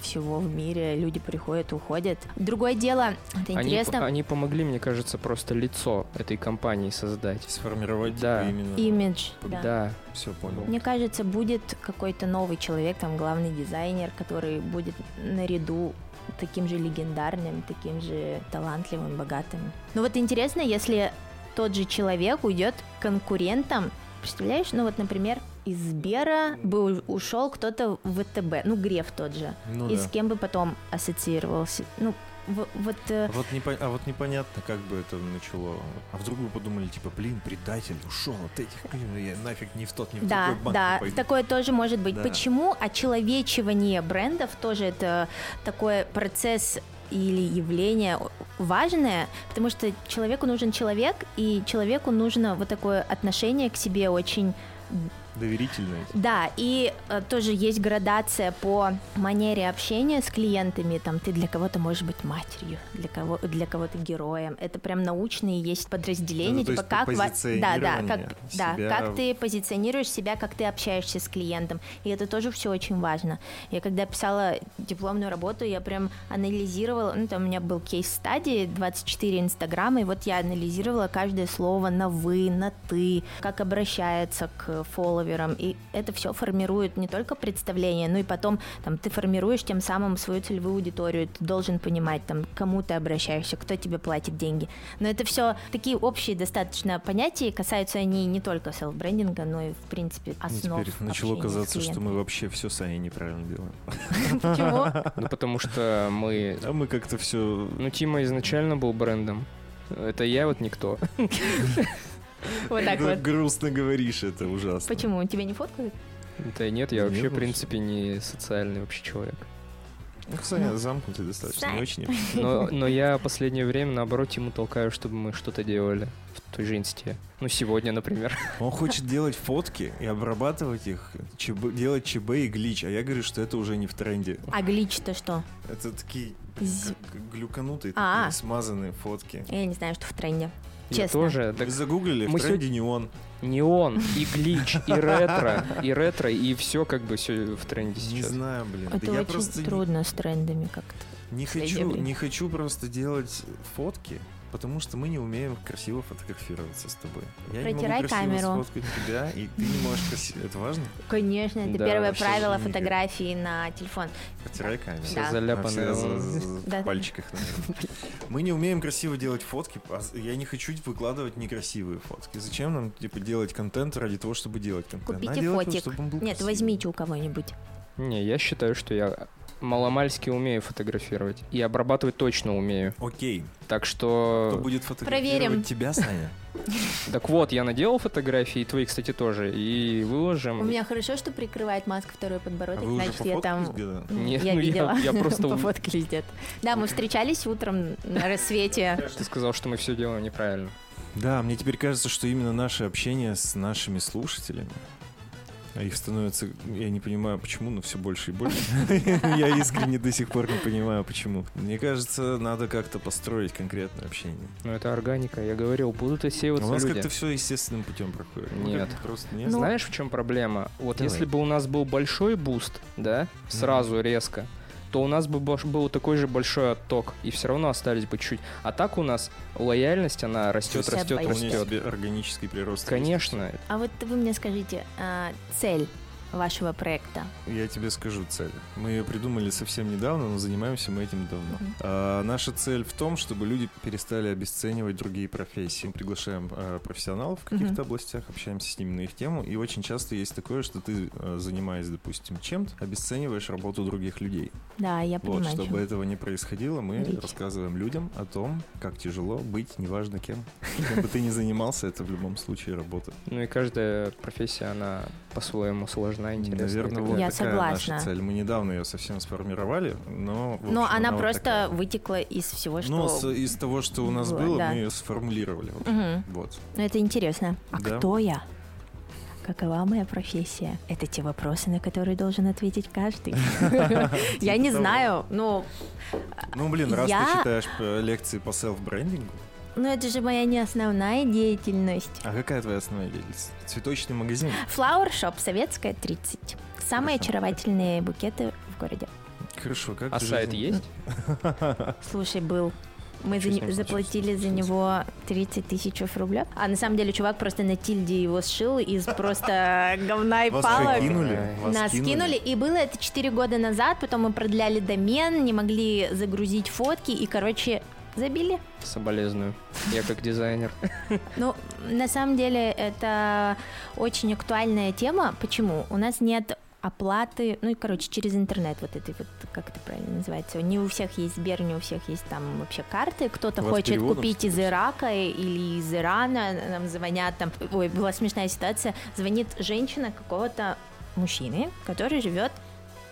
Speaker 1: всего в мире, люди приходят, уходят. Другое дело, это
Speaker 3: Они,
Speaker 1: интересно,
Speaker 3: они помогли, мне кажется, просто лицо этой компании создать.
Speaker 2: Сформировать
Speaker 3: Да.
Speaker 2: типа, именно.
Speaker 1: имидж. да.
Speaker 3: Да.
Speaker 2: Все понял.
Speaker 1: Мне кажется, будет какой-то новый человек, там главный дизайнер, который будет наряду таким же легендарным, таким же талантливым, богатым. Ну вот интересно, если тот же человек уйдет конкурентом, представляешь, ну вот, например, из Сбера бы ушел кто-то в ВТБ, ну Греф тот же,
Speaker 2: Ну
Speaker 1: и
Speaker 2: да.
Speaker 1: с кем бы потом ассоциировался, ну в- вот э,
Speaker 2: А вот, непо- а вот непонятно, как бы это начало. А вдруг бы подумали, типа, блин, предатель, ушел от этих, блин, я нафиг не в тот, не в
Speaker 1: Да,
Speaker 2: другой банк
Speaker 1: да,
Speaker 2: пойду.
Speaker 1: такое тоже может быть.
Speaker 2: Да.
Speaker 1: Почему очеловечивание брендов тоже это такой процесс или явление важное, потому что человеку нужен человек, и человеку нужно вот такое отношение к себе очень
Speaker 2: Доверительные.
Speaker 1: да, и э, тоже есть градация по манере общения с клиентами. Там ты для кого-то можешь быть матерью, для кого для кого-то героем. Это прям научные есть подразделения,
Speaker 2: Ну,
Speaker 1: типа как ва- да, да, как
Speaker 2: позиционирование
Speaker 1: да,
Speaker 2: себя.
Speaker 1: как ты позиционируешь себя, как ты общаешься с клиентом, и это тоже все очень важно. Я когда писала дипломную работу, я прям анализировала, ну там у меня был кейс стадии 24 инстаграма, и вот я анализировала каждое слово на вы, на ты, как обращается к фолловерам, и это все формирует не только представление, но и потом там ты формируешь тем самым свою целевую аудиторию, ты должен понимать там кому ты обращаешься, кто тебе платит деньги. Но это все такие общие достаточно понятия, и касаются они не только селф-брендинга, но и в принципе
Speaker 2: Ну,
Speaker 1: основ
Speaker 2: теперь начало казаться, что мы вообще все сами неправильно делаем.
Speaker 1: Почему?
Speaker 3: Ну, потому что мы...
Speaker 2: А мы как-то все...
Speaker 3: Ну, Тима изначально был брендом. Это я вот никто.
Speaker 1: Вот так вот.
Speaker 2: грустно говоришь, это ужасно.
Speaker 1: Почему? Тебя не фоткают?
Speaker 3: Да нет, я вообще, в
Speaker 2: ну,
Speaker 3: принципе, не социальный вообще человек.
Speaker 2: Ну, Саня замкнутый достаточно, не очень.
Speaker 3: Но, но я последнее время, наоборот, ему толкаю, чтобы мы что-то делали в той же инсте. Ну, сегодня, например.
Speaker 2: Он хочет делать фотки и обрабатывать их, ЧБ делать ЧБ и глич, а я говорю, что это уже не в тренде.
Speaker 1: А глич-то что?
Speaker 2: Это такие
Speaker 1: З-
Speaker 2: как глюканутые,
Speaker 1: А.
Speaker 2: такие смазанные фотки.
Speaker 1: Я не знаю, что в тренде.
Speaker 3: Я
Speaker 1: Честно.
Speaker 3: тоже.
Speaker 2: Вы
Speaker 3: Так
Speaker 2: загуглили, в
Speaker 3: мы
Speaker 2: тренде не он.
Speaker 3: неон, и глич, и ретро, и ретро, и все как бы все в тренде
Speaker 2: Не
Speaker 3: сейчас.
Speaker 2: знаю, блин.
Speaker 1: Это
Speaker 2: Да я
Speaker 1: очень
Speaker 2: просто не-
Speaker 1: трудно с трендами как-то.
Speaker 2: не хочу, не хочу просто делать фотки, потому что мы не умеем красиво фотографироваться с тобой. Я не
Speaker 1: Протирай
Speaker 2: могу красиво
Speaker 1: камеру.
Speaker 2: сфоткать тебя, и ты не можешь красиво. Это важно?
Speaker 1: Конечно, это
Speaker 3: Да,
Speaker 1: первое правило
Speaker 2: же не-
Speaker 1: фотографии на телефон.
Speaker 2: Протирай камеру.
Speaker 3: Все
Speaker 1: Да.
Speaker 3: заляпанное.
Speaker 2: Все за- за- за-
Speaker 1: Да.
Speaker 2: в пальчиках, наверное. Мы не умеем красиво делать фотки. а Я не хочу выкладывать некрасивые фотки. Зачем нам типа делать контент ради того, чтобы делать контент?
Speaker 1: Купите фотик. Нет, возьмите у кого-нибудь.
Speaker 3: Не, я считаю, что я маломальски умею фотографировать. И обрабатывать точно умею.
Speaker 2: Окей.
Speaker 3: Так
Speaker 2: Кто
Speaker 3: что...
Speaker 2: будет фотографировать
Speaker 1: Проверим.
Speaker 2: тебя, Саня?
Speaker 3: Так вот, я наделал фотографии, твои, кстати, тоже, и выложим.
Speaker 1: У меня хорошо, что прикрывает маска второй
Speaker 2: А
Speaker 1: подбородок,
Speaker 2: уже
Speaker 1: значит, я там...
Speaker 3: Нет,
Speaker 1: я
Speaker 3: ну я-
Speaker 1: видела.
Speaker 3: я просто-
Speaker 1: Пофоткались где-то. Да, мы встречались утром на рассвете.
Speaker 3: Ты сказал, что мы все делаем неправильно.
Speaker 2: Да, мне теперь кажется, что именно наше общение с нашими слушателями, а их становится, я не понимаю почему, но все больше и больше. Я искренне до сих пор не понимаю почему. Мне кажется, надо как-то построить конкретное общение.
Speaker 3: Но это органика. Я говорил, будут
Speaker 2: У
Speaker 3: отсеиваться
Speaker 2: нас
Speaker 3: люди.
Speaker 2: как-то все естественным путем проходит.
Speaker 3: Нет.
Speaker 2: Просто нет.
Speaker 1: Ну,
Speaker 3: Знаешь, в чем проблема? Вот если бы у нас был большой boost, да, сразу резко, то у нас бы был такой же большой отток, и все равно остались бы чуть. А так у нас лояльность, она растет, растет, растет.
Speaker 2: органический прирост.
Speaker 3: Конечно.
Speaker 1: А вот вы мне скажите, а, цель вашего проекта?
Speaker 2: Я тебе скажу цель. Мы ее придумали совсем недавно, но занимаемся мы этим давно.
Speaker 1: Мгм.
Speaker 2: А, наша цель в том, чтобы люди перестали обесценивать другие профессии. Мы приглашаем а, профессионалов в каких-то
Speaker 1: Мгм.
Speaker 2: областях, общаемся с ними на их тему, и очень часто есть такое, что ты, а, занимаясь, допустим, чем-то, обесцениваешь работу других людей.
Speaker 1: Да, я
Speaker 2: Вот,
Speaker 1: понимаю. о
Speaker 2: чтобы этого не происходило, мы
Speaker 1: Речь.
Speaker 2: рассказываем людям о том, как тяжело быть, неважно кем. Кем бы ты ни занимался, это в любом случае работа.
Speaker 3: Ну и каждая профессия, она по-своему сложна, интересна. и
Speaker 2: Наверное, вот.
Speaker 1: Я
Speaker 2: такая
Speaker 1: согласна.
Speaker 2: наша цель. Мы недавно ее совсем сформировали, но... в
Speaker 1: Но
Speaker 2: общем,
Speaker 1: она
Speaker 2: вот
Speaker 1: просто
Speaker 2: такая.
Speaker 1: вытекла из всего, что...
Speaker 2: Ну, с- из того, что у нас
Speaker 1: было,
Speaker 2: было,
Speaker 1: да.
Speaker 2: мы ее сформулировали. общем.
Speaker 1: Мгм.
Speaker 2: Вот.
Speaker 1: Ну, Это интересно. А
Speaker 2: Да.
Speaker 1: кто я? Какова моя профессия? Это те вопросы, на которые должен ответить каждый. Я не
Speaker 2: того.
Speaker 1: знаю, но
Speaker 2: Ну, блин, раз ты читаешь э, лекции по селф-брендингу,
Speaker 1: ну, это же моя не основная деятельность.
Speaker 2: а какая твоя основная деятельность? Цветочный магазин?
Speaker 1: Flower Shop, Советская, 30. Самые
Speaker 2: Хорошо.
Speaker 1: очаровательные букеты в городе.
Speaker 2: Хорошо, как
Speaker 3: А сайт
Speaker 2: жизнь-
Speaker 3: есть?
Speaker 1: Слушай, был. Мы за не- заплатили за него 30 тысяч рублей. А на самом деле чувак просто на тильде его сшил из просто говна и палок.
Speaker 2: кинули?
Speaker 1: Нас кинули, и было это 4 года назад, потом мы продляли домен, не могли загрузить фотки, и, короче, забили.
Speaker 3: Соболезную. Я как дизайнер.
Speaker 1: Ну, на самом деле, это очень актуальная тема. Почему? У нас нет оплаты, ну и, короче, через интернет вот этой вот, как это правильно называется, не у всех есть Сбер, не у всех есть там вообще карты, кто-то хочет
Speaker 2: переводом,
Speaker 1: купить из Ирака или из Ирана, нам звонят там, ой, была смешная ситуация, звонит женщина какого-то мужчины, который живет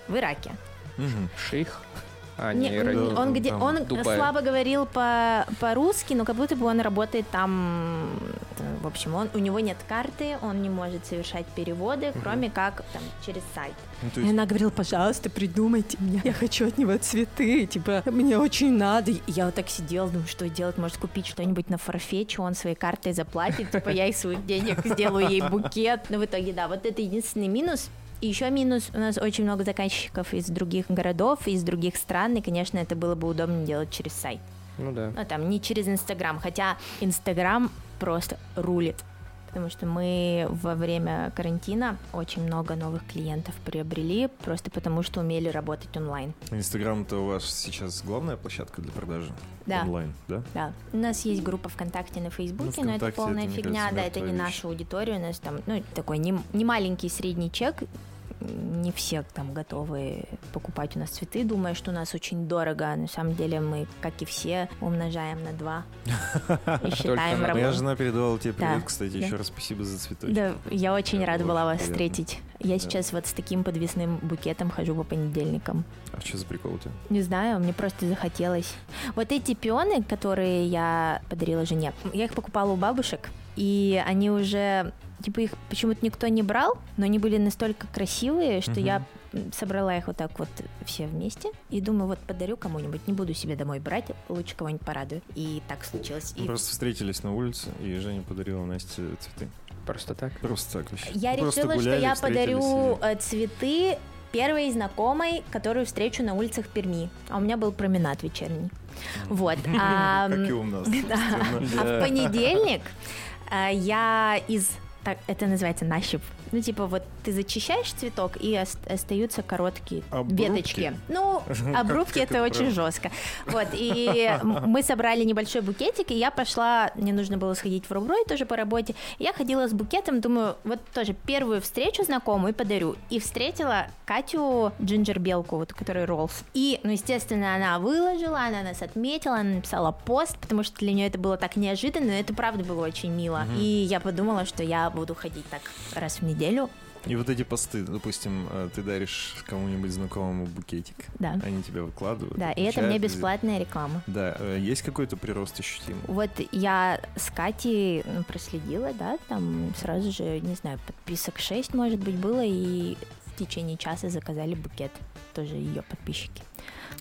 Speaker 1: в Ираке.
Speaker 2: Мгм.
Speaker 3: Шейх. А,
Speaker 1: Не,
Speaker 3: не.
Speaker 2: Да,
Speaker 1: он где
Speaker 2: там,
Speaker 1: он
Speaker 3: Дубай.
Speaker 1: слабо говорил по по-русски, но как будто бы он работает там. В общем, он у него нет карты, он не может совершать переводы, кроме как там через сайт.
Speaker 2: Ну, то
Speaker 1: И
Speaker 2: есть
Speaker 1: она говорила, пожалуйста, придумайте мне. Я хочу от него цветы. Типа, мне очень надо. И я вот так сидела, думаю, что делать? Может, купить что-нибудь на форфече, он своей картой заплатит. Типа, я из своих денег сделаю ей букет. Но в итоге, да, вот это единственный минус. И еще минус, у нас очень много заказчиков из других городов, из других стран, и, конечно, это было бы удобно делать через сайт.
Speaker 3: Ну да.
Speaker 1: Ну, там, не через Инстаграм, хотя Инстаграм просто рулит. Потому что мы во время карантина очень много новых клиентов приобрели, просто потому что умели работать онлайн.
Speaker 2: Инстаграм-то у вас сейчас главная площадка для продажи
Speaker 1: Да.
Speaker 2: онлайн, да?
Speaker 1: Да, у нас есть группа ВКонтакте на Фейсбуке, но это полная
Speaker 2: это,
Speaker 1: фигня,
Speaker 2: кажется,
Speaker 1: да, это не
Speaker 2: вещь.
Speaker 1: наша аудитория, у нас там, ну, такой не, не маленький средний чек, не все там готовы покупать у нас цветы, думая, что у нас очень дорого, на самом деле мы, как и все, умножаем на два и считаем
Speaker 3: на-
Speaker 2: Моя
Speaker 1: работу.
Speaker 2: жена передавала тебе привет, кстати, еще раз спасибо за цветочки.
Speaker 1: Да, я очень
Speaker 2: Да,
Speaker 1: рада была вас встретить. Я сейчас вот с таким подвесным букетом хожу по понедельникам.
Speaker 2: А что за прикол у тебя?
Speaker 1: Не знаю, мне просто захотелось. Вот эти пионы, которые я подарила жене, я их покупала у бабушек, и они уже, типа, их почему-то никто не брал, но они были настолько красивые, что
Speaker 2: Мгм.
Speaker 1: я собрала их вот так вот все вместе и думаю, вот подарю кому-нибудь, не буду себе домой брать, лучше кого-нибудь порадую. И так случилось.
Speaker 2: Мы
Speaker 1: И
Speaker 2: просто встретились на улице, и Женя подарила Насте цветы.
Speaker 3: Просто так.
Speaker 2: Просто так вообще.
Speaker 1: Я
Speaker 2: Просто
Speaker 1: решила, что
Speaker 2: гуляли,
Speaker 1: я
Speaker 2: встретились
Speaker 1: подарю
Speaker 2: и-
Speaker 1: э, цветы первой знакомой, которую встречу на улицах Перми. А у меня был променад вечерний. Вот. А,
Speaker 2: Как и у нас.
Speaker 1: А в понедельник э, я из так, это называется нащип. Ну, типа, вот ты зачищаешь цветок, и ос- остаются короткие
Speaker 2: Обрубки?
Speaker 1: веточки. Ну, обрубки это очень жестко. Вот, и мы собрали небольшой букетик, и я пошла, мне нужно было сходить в Руброй тоже по работе. Я ходила с букетом, думаю, вот тоже первую встречу знакомую подарю. И встретила Катю Джинджер Белку, вот, которая Роллс. И, ну, естественно, она выложила, она нас отметила, она написала пост, потому что для нее это было так неожиданно, но это правда было очень мило. И я подумала, что я буду ходить так раз в неделю.
Speaker 2: И вот эти посты, допустим, э, ты даришь кому-нибудь знакомому букетик,
Speaker 1: Да.
Speaker 2: они тебя выкладывают.
Speaker 1: Да, и это мне бесплатная реклама.
Speaker 2: Да, э, есть какой-то прирост ощутимый?
Speaker 1: Вот я с Катей ну, проследила, да, там сразу же, не знаю, подписок 6, может быть, было, и в течение часа заказали букет, тоже ее подписчики.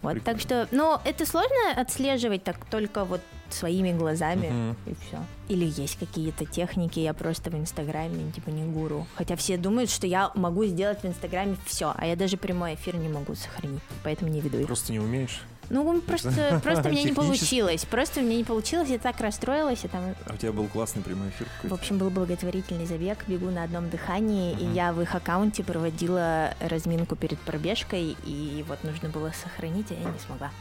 Speaker 1: Вот,
Speaker 2: Прикольно.
Speaker 1: так что, ну, это сложно отслеживать так только вот своими глазами,
Speaker 2: Мгм.
Speaker 1: и все. Или есть какие-то техники, я просто в Инстаграме, типа, не гуру. Хотя все думают, что я могу сделать в Инстаграме все, а я даже прямой эфир не могу сохранить, поэтому не веду их.
Speaker 2: Просто не умеешь?
Speaker 1: Ну, просто, просто меня не получилось. Просто меня не получилось, я так расстроилась, и там
Speaker 2: А у тебя был классный прямой эфир
Speaker 1: в общем, был благотворительный забег, бегу на одном дыхании, и
Speaker 2: Мгм.
Speaker 1: я в их аккаунте проводила разминку перед пробежкой, и вот нужно было сохранить, а я не смогла.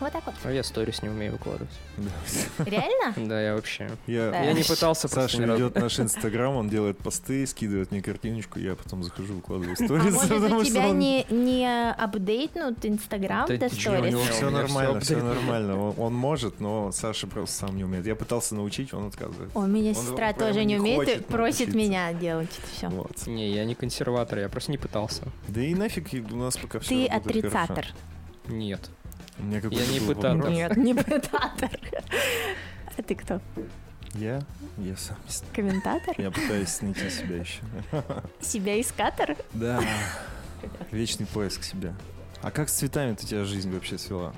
Speaker 1: Вот так вот.
Speaker 3: А я сторис не умею выкладывать.
Speaker 2: Да.
Speaker 1: Реально?
Speaker 3: Да, я вообще...
Speaker 2: Я,
Speaker 1: Да.
Speaker 3: Я не пытался
Speaker 2: Саша
Speaker 3: разу.
Speaker 2: ведет наш инстаграм, он делает посты, скидывает мне картиночку, я потом захожу, выкладываю
Speaker 1: А
Speaker 2: сторис.
Speaker 1: может, у
Speaker 2: что
Speaker 1: тебя
Speaker 2: он-
Speaker 1: не, не апдейтнут Инстаграм
Speaker 3: Да
Speaker 1: до сторис?
Speaker 2: все нормально, все нормально. Он, он может, но Саша просто сам не умеет. Я пытался научить, он отказывает.
Speaker 1: У меня сестра тоже не умеет и просит меня делать это все.
Speaker 2: Вот.
Speaker 3: Не, я не консерватор, я просто не пытался.
Speaker 2: Да и нафиг у нас пока все
Speaker 1: Ты отрицатор.
Speaker 3: Нет.
Speaker 2: У меня
Speaker 3: Я не пытатор.
Speaker 1: Нет, не пытатор. А ты кто?
Speaker 2: Я? Я сам.
Speaker 1: Комментатор?
Speaker 2: Я пытаюсь найти себя еще.
Speaker 1: Себя искатор?
Speaker 2: Да. Вечный поиск себя. А как с цветами ты тебя жизнь вообще свела?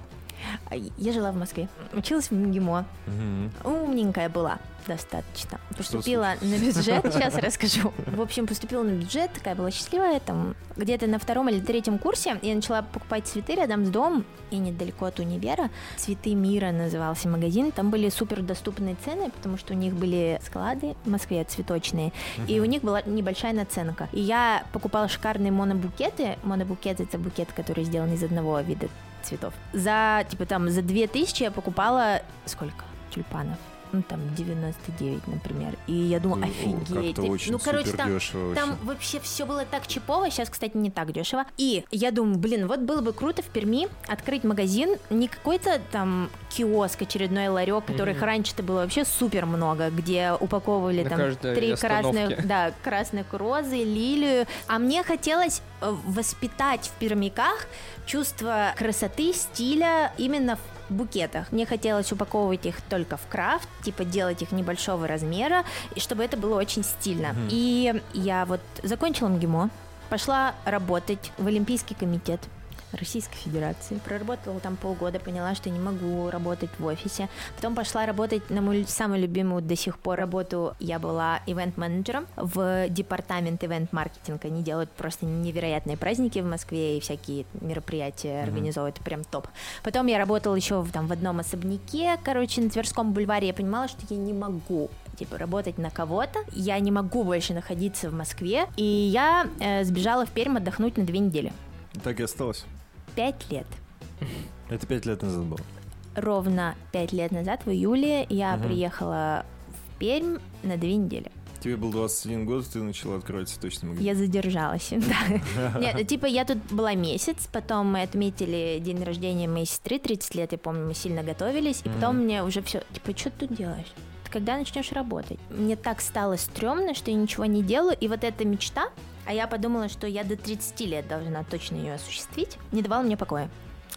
Speaker 1: А Я жила в Москве. Училась в МГИМО.
Speaker 2: Мгм.
Speaker 1: Умненькая была достаточно. Поступила на бюджет, сейчас расскажу. В общем, поступила на бюджет, такая была счастливая, там где-то на втором или третьем курсе я начала покупать цветы рядом с домом и недалеко от универа. Цветы мира назывался магазин. Там были супер доступные цены, потому что у них были склады в Москве цветочные, и у них была небольшая наценка. И я покупала шикарные монобукеты. Монобукет это букет, который сделан из одного вида цветов. За, типа, там, за 2000 я покупала сколько? Тюльпанов. Ну, там, 99, например. И я думаю, офигеть.
Speaker 2: Очень
Speaker 1: ну, короче, там,
Speaker 2: дешево
Speaker 1: там
Speaker 2: вообще.
Speaker 1: вообще все было так чипово, сейчас, кстати, не так дешево. И я думаю, блин, вот было бы круто в Перми открыть магазин, не какой-то там киоск, очередной ларек, которых
Speaker 3: Мгм.
Speaker 1: раньше-то было вообще супер много, где упаковывали
Speaker 3: На
Speaker 1: там три красных, да, красных розы, лилию. А мне хотелось э, воспитать в пермяках чувство красоты, стиля именно в букетах. Мне хотелось упаковывать их только в крафт, типа делать их небольшого размера, и чтобы это было очень стильно.
Speaker 2: Мгм.
Speaker 1: И я вот закончила МГИМО, пошла работать в Олимпийский комитет Российской Федерации. Проработала там полгода, поняла, что не могу работать в офисе. Потом пошла работать на мою самую любимую до сих пор работу. Я была ивент-менеджером в департамент ивент-маркетинга. Они делают просто невероятные праздники в Москве и всякие мероприятия организовывают. Прям топ. Потом я работала еще в, там, в одном особняке, короче, на Тверском бульваре. Я понимала, что я не могу типа работать на кого-то. Я не могу больше находиться в Москве. И я э, сбежала в Пермь отдохнуть на две недели.
Speaker 2: Так и осталось.
Speaker 1: Пять лет.
Speaker 2: Это пять лет назад было.
Speaker 1: Ровно пять лет назад, в июле, я
Speaker 2: Мгм.
Speaker 1: приехала в Пермь на две недели.
Speaker 2: Тебе был 21 год, ты начала открывать цветочный магазин.
Speaker 1: Я задержалась. да. Нет, типа я тут была месяц, потом мы отметили день рождения моей сестры, 30 лет, я помню, мы сильно готовились, и потом мне уже все, типа, что ты тут делаешь? Ты когда начнешь работать? Мне так стало стрёмно, что я ничего не делаю, и вот эта мечта, а я подумала, что я до 30 лет должна точно ее осуществить, не давала мне покоя.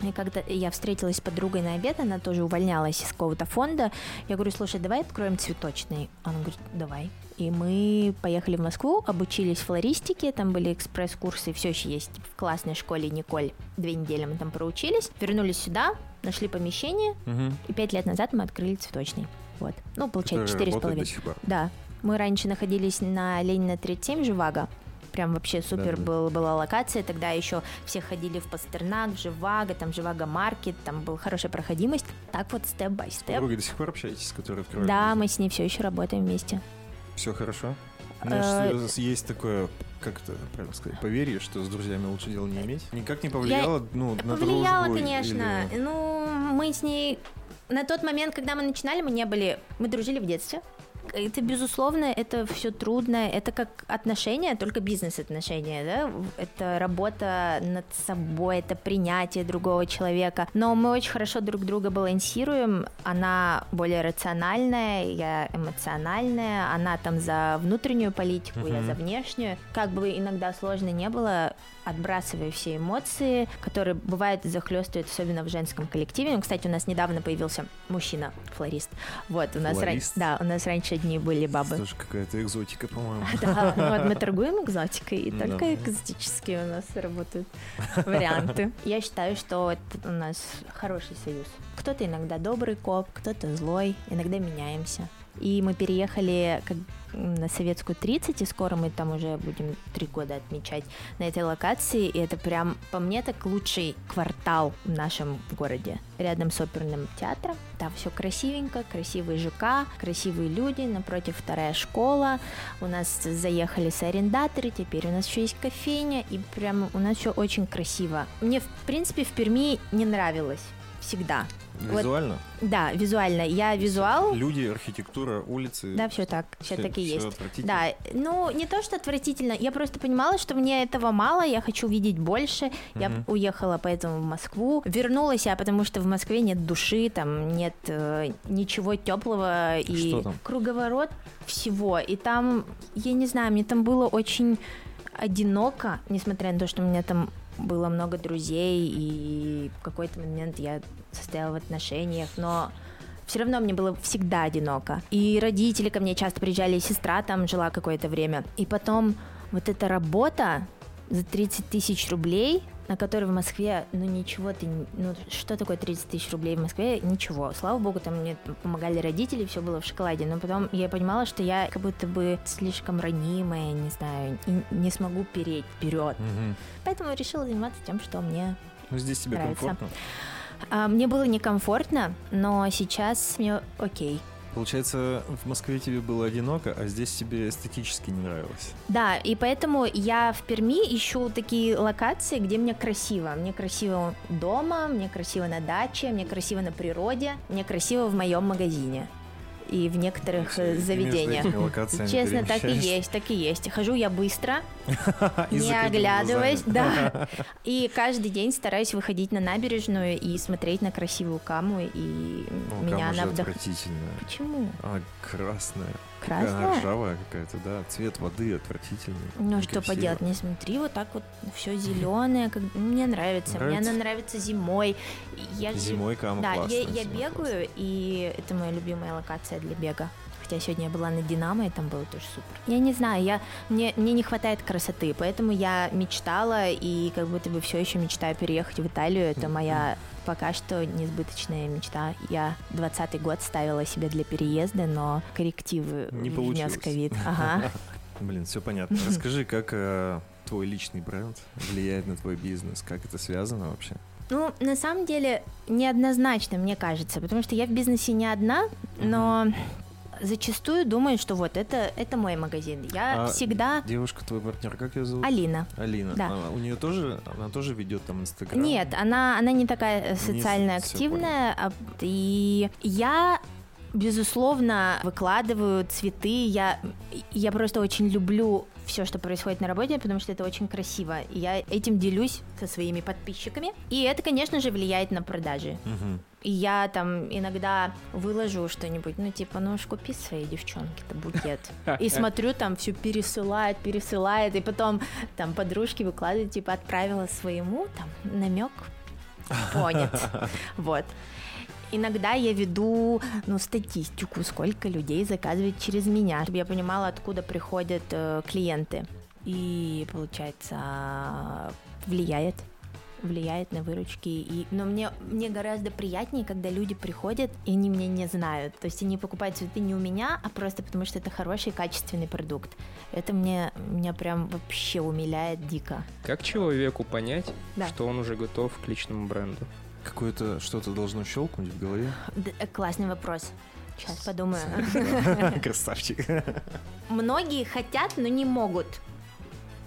Speaker 1: И когда я встретилась с подругой на обед, она тоже увольнялась из какого-то фонда. Я говорю, слушай, давай откроем цветочный. Она говорит, давай. И мы поехали в Москву, обучились флористике, там были экспресс-курсы, все еще есть в классной школе Николь. Две недели мы там проучились, вернулись сюда, нашли помещение,
Speaker 2: Мгм.
Speaker 1: и пять лет назад мы открыли цветочный. Вот. Ну, получается, четыре с половиной. Да. Мы раньше находились на Ленина 37, Живаго. Прям вообще супер
Speaker 2: Да-да-да.
Speaker 1: был, была локация. Тогда еще все ходили в Пастернак, в Живаго, там Живаго Маркет, там была хорошая проходимость. Так вот, степ-бай-степ.
Speaker 2: Подругой до сих пор общаетесь, с которой открывали?
Speaker 1: Да, мы с ней все еще работаем вместе.
Speaker 2: Все хорошо?
Speaker 1: Э,
Speaker 2: Знаешь, есть такое, как это правильно сказать, поверье, что с друзьями лучше дела не иметь. Никак не повлияло, ну, на
Speaker 1: Повлияло,
Speaker 2: дружбу
Speaker 1: конечно.
Speaker 2: или-
Speaker 1: Ну, мы с ней... На тот момент, когда мы начинали, мы не были... Мы дружили в детстве. Это, безусловно, это все трудно. Это как отношения, только бизнес-отношения, да? Это работа над собой, это принятие другого человека. Но мы очень хорошо друг друга балансируем. Она более рациональная, я эмоциональная. Она там за внутреннюю политику, я
Speaker 2: Мгм.
Speaker 1: за внешнюю. Как бы иногда сложно не было, отбрасывая все эмоции, которые бывают захлестывают, особенно в женском коллективе. Ну, кстати, у нас недавно появился мужчина, флорист. Вот, у нас, ран-
Speaker 2: Флорист?
Speaker 1: да, у нас раньше одни были бабы.
Speaker 2: Тоже какая-то экзотика, по-моему.
Speaker 1: Да, ну вот мы торгуем экзотикой, и
Speaker 2: Да.
Speaker 1: только экзотические у нас работают варианты. Я считаю, что это у нас хороший союз. Кто-то иногда добрый коп, кто-то злой, иногда меняемся. И мы переехали как на Советскую 30, и скоро мы там уже будем три года отмечать на этой локации. И это прям, по мне, так лучший квартал в нашем городе. Рядом с оперным театром. Там все красивенько, красивый ЖК, красивые люди, напротив вторая школа. У нас заехали арендаторы, теперь у нас еще есть кофейня, и прям у нас все очень красиво. Мне, в принципе, в Перми не нравилось всегда. Вот.
Speaker 2: Визуально?
Speaker 1: Да, визуально. Я визуал,
Speaker 2: Люди, архитектура, улицы.
Speaker 1: да, все так, все
Speaker 2: всё-
Speaker 1: так и есть. Да, ну не то, что отвратительно, я просто понимала, что мне этого мало, я хочу видеть больше. Я
Speaker 2: Мгм.
Speaker 1: уехала поэтому в Москву, вернулась я, потому что в Москве нет души, там нет э, ничего теплого и круговорот всего. И там, я не знаю, мне там было очень одиноко, несмотря на то, что у меня там было много друзей, и в какой-то момент я состояла в отношениях, но все равно мне было всегда одиноко. И родители ко мне часто приезжали, и сестра там жила какое-то время. И потом вот эта работа за 30 тысяч рублей, на которой в Москве, ну ничего ты, ну что такое 30 тысяч рублей в Москве? Ничего. Слава богу, там мне помогали родители, все было в шоколаде. Но потом я понимала, что я как будто бы слишком ранимая, не знаю, и не смогу переть вперед.
Speaker 2: Мгм.
Speaker 1: Поэтому решила заниматься тем, что мне
Speaker 2: Ну, здесь тебе
Speaker 1: Нравится.
Speaker 2: комфортно.
Speaker 1: а, мне было некомфортно, но сейчас мне окей.
Speaker 2: Получается, в Москве тебе было одиноко, а здесь тебе эстетически не нравилось.
Speaker 1: Да, и поэтому я в Перми ищу такие локации, где мне красиво. Мне красиво дома, мне красиво на даче, мне красиво на природе, мне красиво в моем магазине. И в некоторых э,
Speaker 2: Ты между
Speaker 1: заведениях. Честно, так и есть, так и есть. Хожу я быстро,
Speaker 2: И
Speaker 1: не оглядываясь, да. И каждый день стараюсь выходить на набережную и смотреть на красивую каму, и меня она вдох...
Speaker 2: отвратительная.
Speaker 1: Почему?
Speaker 2: А, красная.
Speaker 1: Красная?
Speaker 2: ржавая какая-то, да. Цвет воды отвратительный.
Speaker 1: Ну что поделать, не смотри, вот так вот все зеленое, как... мне нравится. Мне
Speaker 2: Нравится?
Speaker 1: она нравится зимой. Я
Speaker 2: Зимой кама
Speaker 1: Да,
Speaker 2: классная.
Speaker 1: я, я бегаю, и это моя любимая локация для бега. Хотя сегодня я была на Динамо, и там было тоже супер. Я не знаю, я, мне, мне не хватает красоты, поэтому я мечтала, и как будто бы все еще мечтаю переехать в Италию. Это моя пока что несбыточная мечта. Я 20 год ставила себе для переезда, но коррективы
Speaker 2: Не
Speaker 1: внес
Speaker 2: получилось.
Speaker 1: ковид. Ага.
Speaker 2: Блин, все понятно. Расскажи, как э, твой личный бренд влияет на твой бизнес? Как это связано вообще?
Speaker 1: Ну, на самом деле, неоднозначно, мне кажется, потому что я в бизнесе не одна, но зачастую думаю, что вот это, это мой магазин. Я
Speaker 2: А
Speaker 1: всегда...
Speaker 2: Девушка, твой партнер, как ее зовут?
Speaker 1: Алина.
Speaker 2: Алина.
Speaker 1: Да.
Speaker 2: А, у нее тоже, она тоже ведет там Инстаграм?
Speaker 1: Нет, она, она не такая э, социально
Speaker 2: всё
Speaker 1: активная. а- и я безусловно, выкладываю цветы. Я, я просто очень люблю все, что происходит на работе, потому что это очень красиво. И я этим делюсь со своими подписчиками. И это, конечно же, влияет на продажи. И я там иногда выложу что-нибудь, ну, типа, ну, уж купи своей девчонке-то букет. И смотрю, там все пересылает, пересылает, и потом там подружки выкладывают, типа, отправила своему, там, намек понят. Вот. Иногда я веду, ну, статистику, сколько людей заказывает через меня, чтобы я понимала, откуда приходят э, клиенты. И, получается, влияет влияет на выручки. И, но мне, мне гораздо приятнее, когда люди приходят, и они меня не знают. То есть они покупают цветы не у меня, а просто потому, что это хороший, качественный продукт. Это мне, меня прям вообще умиляет дико.
Speaker 3: Как человеку понять,
Speaker 1: Да.
Speaker 3: что он уже готов к личному бренду?
Speaker 2: Какое-то что-то должно щелкнуть в голове.
Speaker 1: Д- э, классный вопрос. Сейчас подумаю.
Speaker 2: Красавчик.
Speaker 1: Многие хотят, но не могут.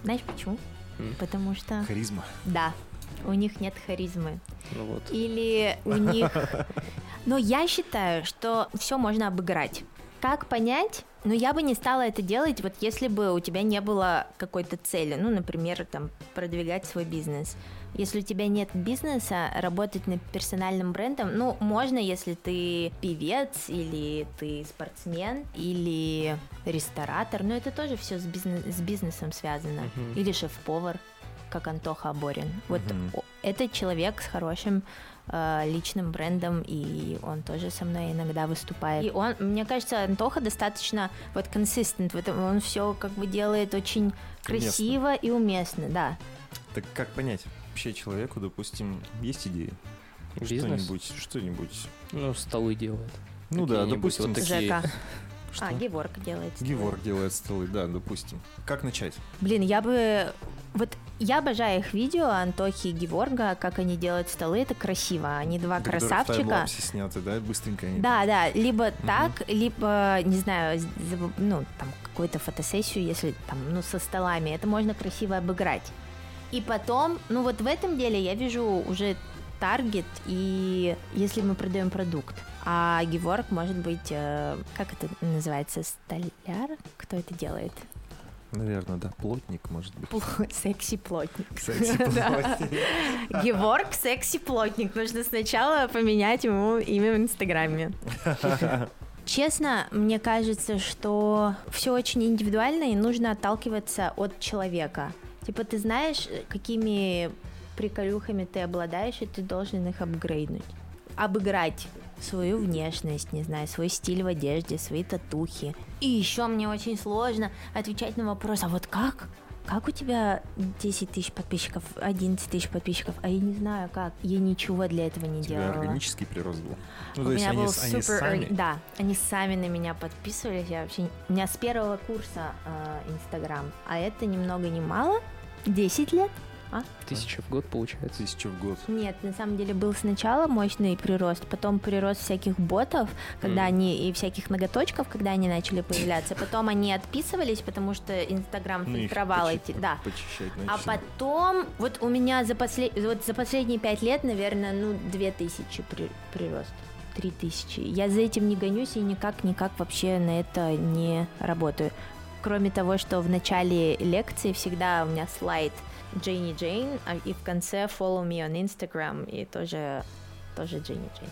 Speaker 1: Знаешь почему? Потому что,
Speaker 2: Харизма.
Speaker 1: да, у них нет харизмы.
Speaker 3: Ну вот.
Speaker 1: Или у них... Но я считаю, что все можно обыграть. Как понять? Ну, я бы не стала это делать, вот если бы у тебя не было какой-то цели, ну, например, там, продвигать свой бизнес. Если у тебя нет бизнеса, работать над персональным брендом, ну, можно, если ты певец, или ты спортсмен, или ресторатор, но это тоже все с, бизнес- с бизнесом связано.
Speaker 3: Мгм.
Speaker 1: Или шеф-повар, как Антоха Аборин. Вот
Speaker 2: Мгм.
Speaker 1: о- это человек с хорошим э, личным брендом, и он тоже со мной иногда выступает. И он, мне кажется, Антоха достаточно вот consistent, вот он все как бы делает очень красиво и уместно, да.
Speaker 2: Так как понять? Вообще человеку, допустим, есть идеи?
Speaker 3: Бизнес?
Speaker 2: Что-нибудь, что-нибудь.
Speaker 3: Ну, столы делают.
Speaker 2: Ну да, допустим,
Speaker 3: вот такие.
Speaker 1: Жека.
Speaker 2: что?
Speaker 1: А, Геворг делает. столы.
Speaker 2: Геворг делает столы, да, допустим. Как начать?
Speaker 1: Блин, я бы... Вот я обожаю их видео, Антохи и Геворга, как они делают столы, это красиво. Они два
Speaker 2: Которые в
Speaker 1: красавчика.
Speaker 2: сняты, да, быстренько они.
Speaker 1: Да, да, либо так, либо, не знаю, ну, там, какую-то фотосессию, если там, ну, со столами, это можно красиво обыграть. И потом, ну, вот в этом деле я вижу уже таргет, и если мы продаем продукт, а Геворг может быть, э, как это называется, столяр? Кто это делает?
Speaker 2: Наверное, да. Плотник, может быть.
Speaker 1: Пл- Секси-плотник.
Speaker 2: Кстати,
Speaker 1: Да.
Speaker 2: плотник.
Speaker 1: Геворг секси-плотник. Нужно сначала поменять ему имя в Инстаграме. Честно, мне кажется, что все очень индивидуально и нужно отталкиваться от человека. Типа ты знаешь, какими приколюхами ты обладаешь, и ты должен их апгрейднуть. Обыграть свою внешность, не знаю, свой стиль в одежде, свои татухи. И еще мне очень сложно отвечать на вопрос, а вот как? Как у тебя 10 тысяч подписчиков, 11 тысяч подписчиков? А я не знаю как. Я ничего для этого не
Speaker 2: У тебя
Speaker 1: делала.
Speaker 2: органический прирост был. Ну,
Speaker 1: У
Speaker 2: то есть
Speaker 1: меня
Speaker 2: они,
Speaker 1: был
Speaker 2: они
Speaker 1: супер...
Speaker 2: сами.
Speaker 1: орг- Да, они сами на меня подписывались. Я вообще... У меня с первого курса э, Инстаграм. А это ни много ни мало. 10 лет?
Speaker 3: Тысяча в год получается.
Speaker 2: Тысячу в год.
Speaker 1: Нет, на самом деле был сначала мощный прирост, потом прирост всяких ботов, когда
Speaker 3: Мгм.
Speaker 1: они и всяких ноготочков, когда они начали появляться. Потом они отписывались, потому что Инстаграм
Speaker 2: Ну,
Speaker 1: фильтровал эти, да. А потом, вот у меня за, послед... вот за последние пять лет, наверное, ну, две тысячи при... прирост. 3000. Я за этим не гонюсь и никак-никак вообще на это не работаю. Кроме того, что в начале лекции всегда у меня слайд Джейни Джейн, а и в конце follow me on Instagram, и тоже, тоже Джейни Джейн.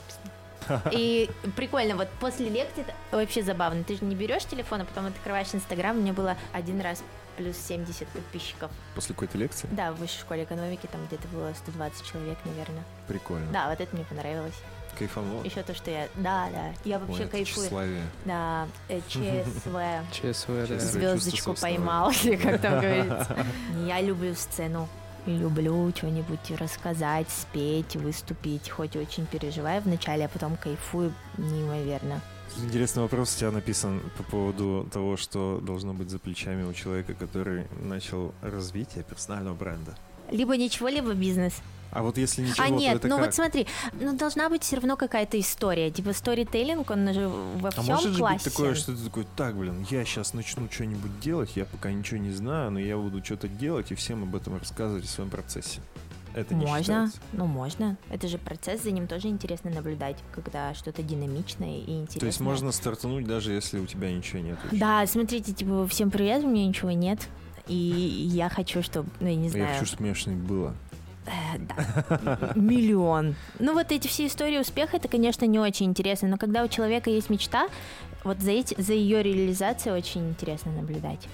Speaker 1: И прикольно, вот после лекции вообще забавно. Ты же не берешь телефон, а потом открываешь Инстаграм. У меня было один раз плюс 70 подписчиков.
Speaker 2: После какой-то лекции?
Speaker 1: Да, в высшей школе экономики там где-то было 120 человек, наверное.
Speaker 2: Прикольно.
Speaker 1: Да, вот это мне понравилось.
Speaker 2: Кайфанул.
Speaker 1: Еще то, что я... Да, да. Я
Speaker 2: Ой,
Speaker 1: вообще
Speaker 2: это
Speaker 1: кайфую.
Speaker 2: тщеславие.
Speaker 1: Да, э, ЧСВ.
Speaker 3: ЧСВ, да.
Speaker 1: Звездочку поймал, или как там говорится. Я люблю сцену. Люблю что-нибудь рассказать, спеть, выступить. Хоть очень переживаю вначале, а потом кайфую неимоверно.
Speaker 2: Интересный вопрос у тебя написан по поводу того, что должно быть за плечами у человека, который начал развитие персонального бренда.
Speaker 1: Либо ничего, либо бизнес.
Speaker 2: А вот если ничего,
Speaker 1: а
Speaker 2: то
Speaker 1: нет,
Speaker 2: это
Speaker 1: ну
Speaker 2: как?
Speaker 1: вот смотри, ну должна быть все равно какая-то история. Типа сторителлинг, он же во
Speaker 2: А
Speaker 1: всем
Speaker 2: может же быть
Speaker 1: классе.
Speaker 2: такое, что ты такой, так, блин, я сейчас начну что-нибудь делать, я пока ничего не знаю, но я буду что-то делать и всем об этом рассказывать в своем процессе. Это не
Speaker 1: можно,
Speaker 2: считается.
Speaker 1: ну можно. Это же процесс, за ним тоже интересно наблюдать, когда что-то динамичное и интересное.
Speaker 2: То есть можно стартануть, даже если у тебя ничего нет. еще.
Speaker 1: Да, смотрите, типа, всем привет, у меня ничего нет. И я хочу, чтобы, ну, я не
Speaker 2: Я
Speaker 1: знаю,
Speaker 2: хочу, чтобы меня что-нибудь было.
Speaker 1: э, да, миллион. Ну, вот эти все истории успеха, это, конечно, не очень интересно, но когда у человека есть мечта, вот за, эти, за ее реализацией очень интересно наблюдать.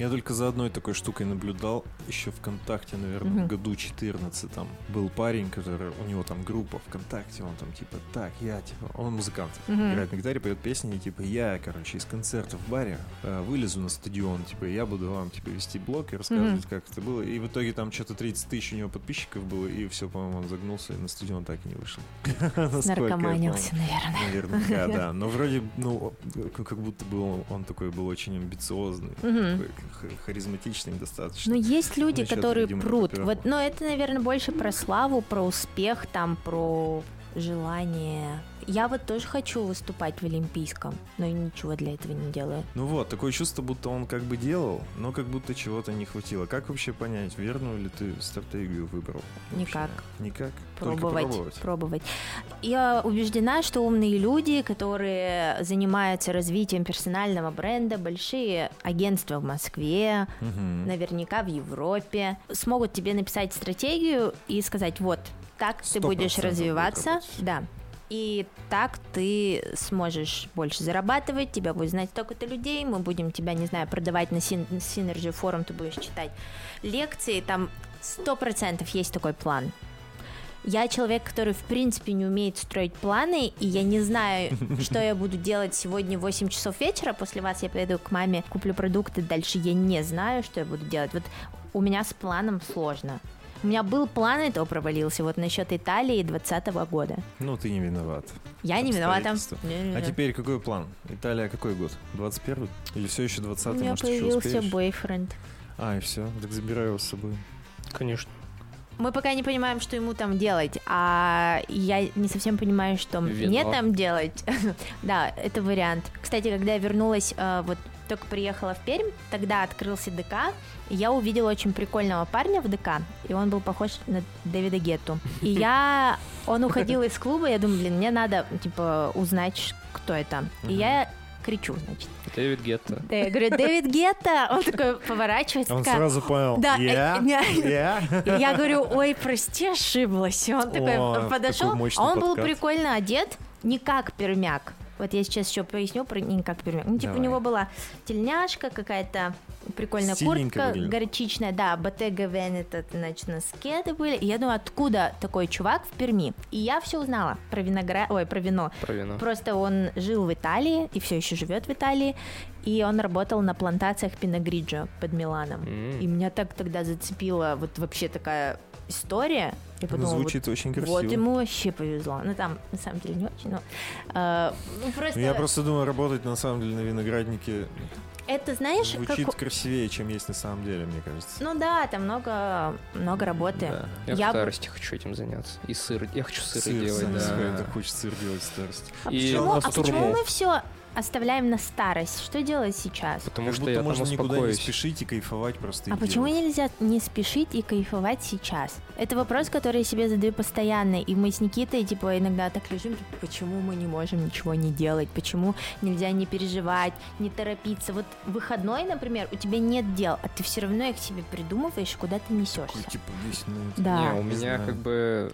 Speaker 2: Я только за одной такой штукой наблюдал еще ВКонтакте, наверное,
Speaker 1: Мгм.
Speaker 2: в году 14 там был парень, который у него там группа ВКонтакте, он там типа так, я типа, он музыкант,
Speaker 1: Мгм.
Speaker 2: играет на гитаре, поет песни, и типа я, короче, из концерта в баре э, вылезу на стадион, типа я буду вам типа вести блог и рассказывать, как это было. И в итоге там что-то 30 тысяч у него подписчиков было, и все, по-моему, он загнулся и на стадион так и не вышел.
Speaker 1: Наркоманился, наверное.
Speaker 2: Наверняка, да. Но вроде, ну, как будто бы он, такой был очень амбициозный, такой х- харизматичный достаточно.
Speaker 1: Ну, есть люди,
Speaker 2: Насчет,
Speaker 1: которые
Speaker 2: видимо,
Speaker 1: прут. Вот, но это, наверное, больше про славу, про успех, там, про желание. Я вот тоже хочу выступать в Олимпийском, но и ничего для этого не делаю.
Speaker 2: Ну вот, такое чувство, будто он как бы делал, но как будто чего-то не хватило. Как вообще понять, верную ли ты стратегию выбрал? вообще?
Speaker 1: Никак.
Speaker 2: Никак? Только
Speaker 1: Пробовать,
Speaker 2: пробовать.
Speaker 1: пробовать. Я убеждена, что умные люди, которые занимаются развитием персонального бренда, большие агентства в Москве,
Speaker 2: Мгм.
Speaker 1: наверняка в Европе, смогут тебе написать стратегию и сказать, вот, так ты будешь развиваться, да. И так ты сможешь больше зарабатывать, тебя будет знать столько-то людей, мы будем тебя, не знаю, продавать на Syn- Synergy форум, ты будешь читать лекции, там сто процентов есть такой план. Я человек, который, в принципе, не умеет строить планы, и я не знаю, что я буду делать сегодня в 8 часов вечера. После вас я пойду к маме, куплю продукты. Дальше я не знаю, что я буду делать. Вот у меня с планом сложно. У меня был план, и то провалился. Вот насчет Италии 2020 года.
Speaker 2: Ну, ты не виноват.
Speaker 1: Я не виновата.
Speaker 2: Обстоятельства.
Speaker 1: Не-не-не.
Speaker 2: А теперь какой план? Италия какой год? 21 Или все еще 20
Speaker 1: У меня
Speaker 2: может,
Speaker 1: появился бойфренд.
Speaker 2: А, и все, так забираю его с собой.
Speaker 3: Конечно.
Speaker 1: Мы пока не понимаем, что ему там делать, а я не совсем понимаю, что
Speaker 3: Вино.
Speaker 1: мне там делать. да, это вариант. Кстати, когда я вернулась, э, вот только приехала в Пермь, тогда открылся ДК, и я увидела очень прикольного парня в ДК, и он был похож на Дэвида Гетту. И я... Он уходил из клуба, я думаю, блин, мне надо, типа, узнать, кто это. И я кричу, значит.
Speaker 3: Дэвид Гетто.
Speaker 1: Да, я говорю, Дэвид Гетта! Он такой поворачивается,
Speaker 2: Он
Speaker 1: такая,
Speaker 2: сразу понял.
Speaker 1: Да, э,
Speaker 2: Я?
Speaker 1: не-
Speaker 2: Я?
Speaker 1: и я говорю, ой, прости, ошиблась. И он такой
Speaker 2: О,
Speaker 1: подошел, а он был прикольно одет, не как пермяк. Вот я сейчас еще поясню про не как пермяк. Ну, типа,
Speaker 2: Давай.
Speaker 1: у него была тельняшка какая-то, прикольная
Speaker 2: Стильненько
Speaker 1: куртка
Speaker 2: выглядел.
Speaker 1: горчичная, да, Bottega Veneta, значит, носки это были. И я думаю, откуда такой чувак в Перми? И я все узнала про виноград, ой, про вино.
Speaker 3: Про вино.
Speaker 1: Просто он жил в Италии и все еще живет в Италии, и он работал на плантациях Пиногриджо под Миланом.
Speaker 3: М.
Speaker 1: И меня так тогда зацепила вот вообще такая история. Я
Speaker 2: Ну,
Speaker 1: подумала,
Speaker 2: звучит очень
Speaker 1: вот,
Speaker 2: красиво.
Speaker 1: вот ему вообще повезло. Ну там на самом деле не очень, но э, ну, просто,
Speaker 2: я просто думаю, работать на самом деле на винограднике
Speaker 1: это знаешь, как
Speaker 2: звучит красивее, чем есть на самом деле, мне кажется.
Speaker 1: ну да, там много много работы.
Speaker 2: Да.
Speaker 3: Я,
Speaker 1: Я
Speaker 3: в старости хочу этим заняться. И сыр. Я хочу сыры
Speaker 2: Сыр,
Speaker 3: делать,
Speaker 2: сыр,
Speaker 3: да.
Speaker 2: сыр, это хочет сыр делать в старости.
Speaker 1: А
Speaker 3: И
Speaker 1: почему, а почему мы все оставляем на старость. Что делать сейчас?
Speaker 3: Потому
Speaker 2: Как
Speaker 3: что
Speaker 2: будто
Speaker 3: я там
Speaker 2: можно никуда не спешить и кайфовать просто.
Speaker 1: А почему
Speaker 2: делать.
Speaker 1: нельзя не спешить и кайфовать сейчас? Это вопрос, который я себе задаю постоянно. И мы с Никитой, типа, иногда так лежим, типа, почему мы не можем ничего не делать? Почему нельзя не переживать, не торопиться? Вот выходной, например, у тебя нет дел, а ты все равно их себе придумываешь, куда ты несешься.
Speaker 2: Такой, типа, весь, ну,
Speaker 1: Да.
Speaker 3: Не, у
Speaker 2: Не
Speaker 3: меня
Speaker 2: знаю.
Speaker 3: как бы,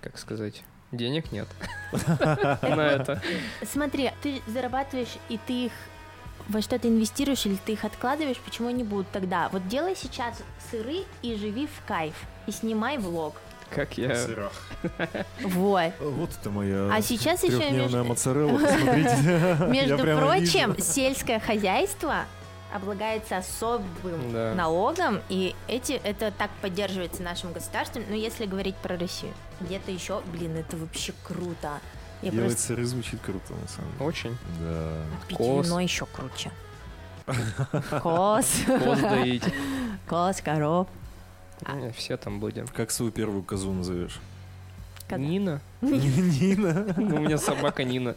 Speaker 3: как сказать, денег нет на это.
Speaker 1: Смотри, ты зарабатываешь, и ты их во что-то инвестируешь или ты их откладываешь, почему они будут тогда? Вот делай сейчас сыры и живи в кайф. И снимай влог.
Speaker 3: Как я...
Speaker 2: сырах.
Speaker 1: Вот.
Speaker 2: Вот это моя
Speaker 1: А сейчас еще между-
Speaker 2: моцарелла,
Speaker 1: Между прочим, сельское хозяйство облагается особым
Speaker 3: Да.
Speaker 1: налогом, и эти это так поддерживается нашим государством. Но если говорить про Россию, где-то еще, блин, это вообще круто. Я
Speaker 2: Делать
Speaker 1: просто
Speaker 2: сыры звучит круто, на самом деле.
Speaker 3: Очень.
Speaker 2: Да.
Speaker 1: пить
Speaker 3: Кос.
Speaker 1: вино еще круче. Кос,
Speaker 3: Коз доить.
Speaker 1: кос, коров.
Speaker 3: Не, Все там будем.
Speaker 2: Как свою первую козу назовешь?
Speaker 1: Коз.
Speaker 3: Нина?
Speaker 2: Нина.
Speaker 3: У меня собака Нина.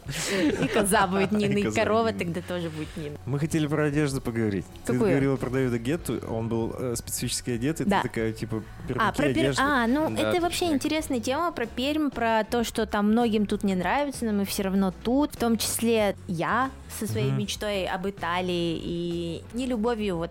Speaker 1: И коза будет Нина,
Speaker 2: И
Speaker 1: корова тогда тоже будет Нина.
Speaker 2: Мы хотели про одежду поговорить. Ты говорила про Дэвида Гетту, он был э, специфически одет, и
Speaker 1: Да.
Speaker 2: ты такая, типа,
Speaker 1: А,
Speaker 2: пермяки,
Speaker 1: про Пер-
Speaker 2: одежда.
Speaker 1: а, ну это вообще интересная тема про Пермь, про то, что там многим тут не нравится, но мы все равно тут, в том числе я со своей мечтой об Италии и не любовью вот